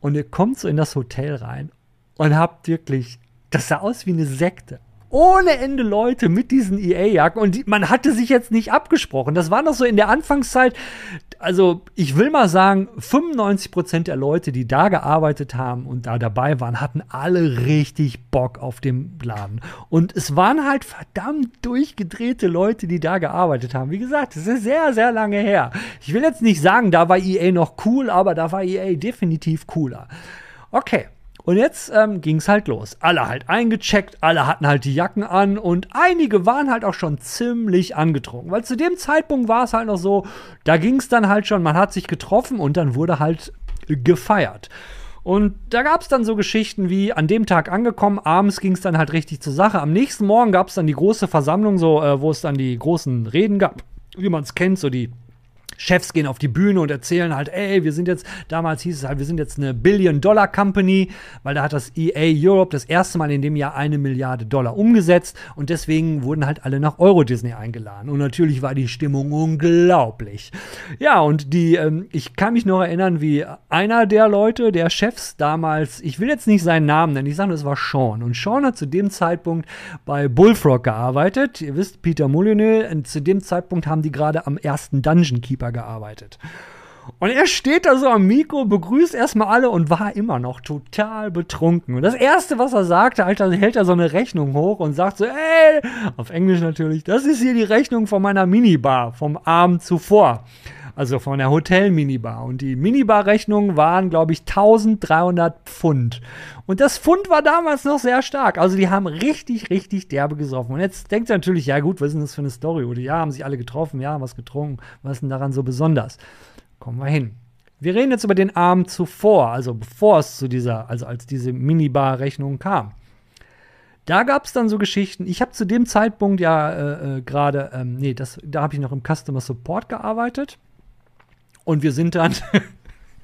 Und ihr kommt so in das Hotel rein und habt wirklich, das sah aus wie eine Sekte ohne Ende Leute mit diesen EA-Jacken und die, man hatte sich jetzt nicht abgesprochen. Das war noch so in der Anfangszeit. Also, ich will mal sagen, 95% der Leute, die da gearbeitet haben und da dabei waren, hatten alle richtig Bock auf den Laden. Und es waren halt verdammt durchgedrehte Leute, die da gearbeitet haben. Wie gesagt, es ist sehr, sehr lange her. Ich will jetzt nicht sagen, da war EA noch cool, aber da war EA definitiv cooler. Okay. Und jetzt ähm, ging es halt los. Alle halt eingecheckt, alle hatten halt die Jacken an und einige waren halt auch schon ziemlich angetrunken. Weil zu dem Zeitpunkt war es halt noch so, da ging es dann halt schon, man hat sich getroffen und dann wurde halt gefeiert. Und da gab es dann so Geschichten wie an dem Tag angekommen, abends ging es dann halt richtig zur Sache. Am nächsten Morgen gab es dann die große Versammlung, so, äh, wo es dann die großen Reden gab, wie man es kennt, so die Chefs gehen auf die Bühne und erzählen halt, ey, wir sind jetzt, damals hieß es halt, wir sind jetzt eine Billion-Dollar-Company, weil da hat das EA Europe das erste Mal in dem Jahr eine Milliarde Dollar umgesetzt und deswegen wurden halt alle nach Euro Disney eingeladen. Und natürlich war die Stimmung unglaublich. Ja, und die, ähm, ich kann mich noch erinnern, wie einer der Leute, der Chefs damals, ich will jetzt nicht seinen Namen nennen, ich sage nur, es war Sean. Und Sean hat zu dem Zeitpunkt bei Bullfrog gearbeitet. Ihr wisst, Peter Molyneux, zu dem Zeitpunkt haben die gerade am ersten Dungeon Keeper gearbeitet. Und er steht da so am Mikro, begrüßt erstmal alle und war immer noch total betrunken. Und das Erste, was er sagte, Alter, hält er so eine Rechnung hoch und sagt so, ey, auf Englisch natürlich, das ist hier die Rechnung von meiner Minibar vom Abend zuvor. Also von der Hotel-Minibar. Und die Minibar-Rechnungen waren, glaube ich, 1300 Pfund. Und das Pfund war damals noch sehr stark. Also die haben richtig, richtig derbe gesoffen. Und jetzt denkt ihr natürlich, ja gut, was ist denn das für eine Story? Oder ja, haben sich alle getroffen, ja, was getrunken. Was ist denn daran so besonders? Kommen wir hin. Wir reden jetzt über den Abend zuvor, also bevor es zu dieser, also als diese Minibar-Rechnung kam. Da gab es dann so Geschichten. Ich habe zu dem Zeitpunkt ja äh, äh, gerade, ähm, nee, das, da habe ich noch im Customer Support gearbeitet. Und wir sind dann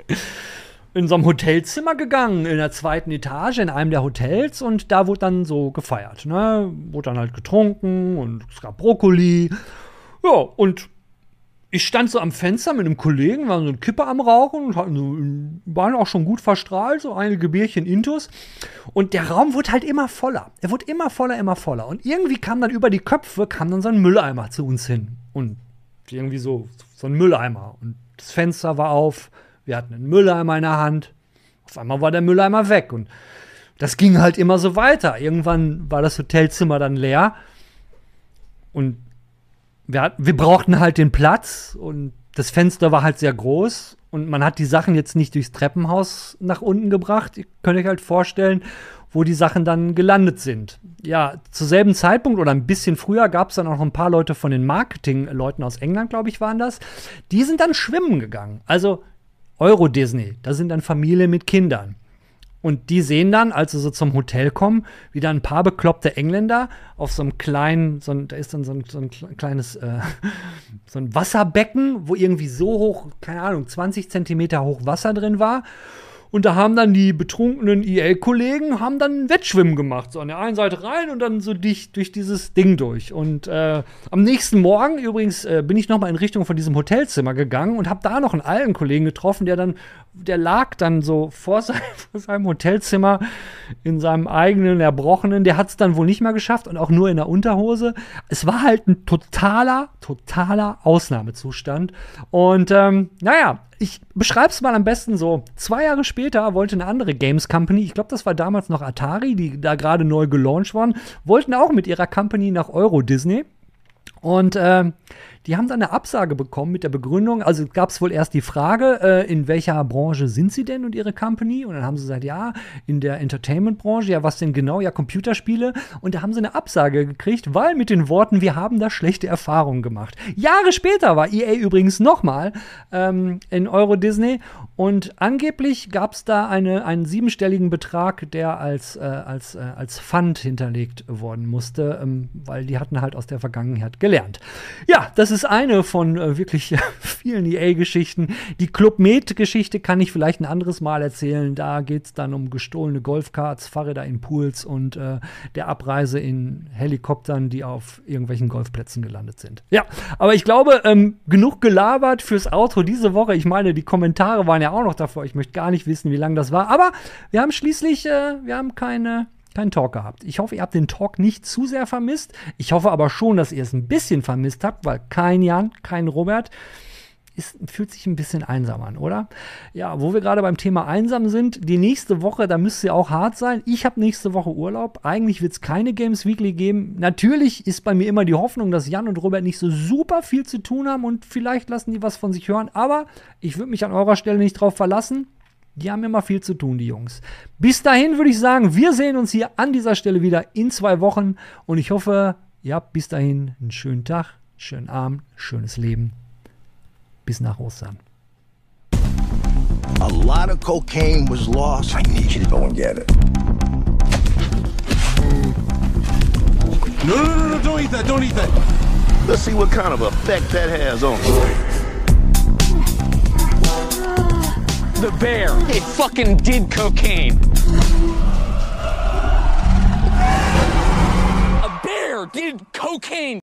[LAUGHS] in so einem Hotelzimmer gegangen, in der zweiten Etage, in einem der Hotels. Und da wurde dann so gefeiert. Ne? Wurde dann halt getrunken und es gab Brokkoli. Ja, und ich stand so am Fenster mit einem Kollegen, waren so ein Kipper am Rauchen und hatten waren auch schon gut verstrahlt, so einige Bierchen Intus. Und der Raum wurde halt immer voller. Er wurde immer voller, immer voller. Und irgendwie kam dann über die Köpfe, kam dann so ein Mülleimer zu uns hin. Und irgendwie so, so ein Mülleimer. Und das Fenster war auf, wir hatten einen Mülleimer in der Hand. Auf einmal war der Mülleimer weg. Und das ging halt immer so weiter. Irgendwann war das Hotelzimmer dann leer. Und wir, wir brauchten halt den Platz und das Fenster war halt sehr groß und man hat die Sachen jetzt nicht durchs Treppenhaus nach unten gebracht. Ihr könnt euch halt vorstellen, wo die Sachen dann gelandet sind. Ja, zur selben Zeitpunkt oder ein bisschen früher gab es dann auch noch ein paar Leute von den Marketing-Leuten aus England, glaube ich, waren das. Die sind dann schwimmen gegangen. Also Euro Disney, da sind dann Familien mit Kindern. Und die sehen dann, als sie so zum Hotel kommen, wieder ein paar bekloppte Engländer auf so einem kleinen, so ein, da ist dann so ein, so ein kle- kleines, äh, [LAUGHS] so ein Wasserbecken, wo irgendwie so hoch, keine Ahnung, 20 Zentimeter hoch Wasser drin war. Und da haben dann die betrunkenen EA-Kollegen haben dann Wettschwimmen gemacht. So an der einen Seite rein und dann so dicht durch dieses Ding durch. Und äh, am nächsten Morgen übrigens äh, bin ich noch mal in Richtung von diesem Hotelzimmer gegangen und habe da noch einen alten Kollegen getroffen, der dann, der lag dann so vor seinem, [LAUGHS] vor seinem Hotelzimmer in seinem eigenen Erbrochenen. Der hat es dann wohl nicht mehr geschafft und auch nur in der Unterhose. Es war halt ein totaler, totaler Ausnahmezustand. Und ähm, naja, ich beschreibe es mal am besten so. Zwei Jahre später wollte eine andere Games Company, ich glaube, das war damals noch Atari, die da gerade neu gelauncht waren, wollten auch mit ihrer Company nach Euro Disney. Und ähm, die haben dann eine Absage bekommen mit der Begründung, also gab es wohl erst die Frage, äh, in welcher Branche sind sie denn und ihre Company? Und dann haben sie gesagt, ja, in der Entertainment-Branche, ja, was denn genau? Ja, Computerspiele. Und da haben sie eine Absage gekriegt, weil mit den Worten, wir haben da schlechte Erfahrungen gemacht. Jahre später war EA übrigens nochmal ähm, in Euro Disney und angeblich gab es da eine, einen siebenstelligen Betrag, der als, äh, als, äh, als Pfand hinterlegt worden musste, ähm, weil die hatten halt aus der Vergangenheit gelernt. Ja, das ist eine von äh, wirklich [LAUGHS] vielen EA-Geschichten. Die Club Med-Geschichte kann ich vielleicht ein anderes Mal erzählen. Da geht es dann um gestohlene Golfkarts, Fahrräder in Pools und äh, der Abreise in Helikoptern, die auf irgendwelchen Golfplätzen gelandet sind. Ja, aber ich glaube, ähm, genug gelabert fürs Outro diese Woche. Ich meine, die Kommentare waren ja auch noch davor. Ich möchte gar nicht wissen, wie lang das war. Aber wir haben schließlich, äh, wir haben keine keinen Talk gehabt. Ich hoffe, ihr habt den Talk nicht zu sehr vermisst. Ich hoffe aber schon, dass ihr es ein bisschen vermisst habt, weil kein Jan, kein Robert ist, fühlt sich ein bisschen einsam an, oder? Ja, wo wir gerade beim Thema einsam sind, die nächste Woche, da müsst ihr auch hart sein. Ich habe nächste Woche Urlaub. Eigentlich wird es keine Games Weekly geben. Natürlich ist bei mir immer die Hoffnung, dass Jan und Robert nicht so super viel zu tun haben und vielleicht lassen die was von sich hören. Aber ich würde mich an eurer Stelle nicht drauf verlassen. Die haben immer viel zu tun, die Jungs. Bis dahin würde ich sagen, wir sehen uns hier an dieser Stelle wieder in zwei Wochen. Und ich hoffe, ihr habt bis dahin einen schönen Tag, schönen Abend, schönes Leben. Bis nach Ostern. A lot of cocaine was lost. I need you to go and get it. No, no, no, no, don't eat that, don't eat that. Let's see what kind of effect that has on you. The bear. It fucking did cocaine. A bear did cocaine.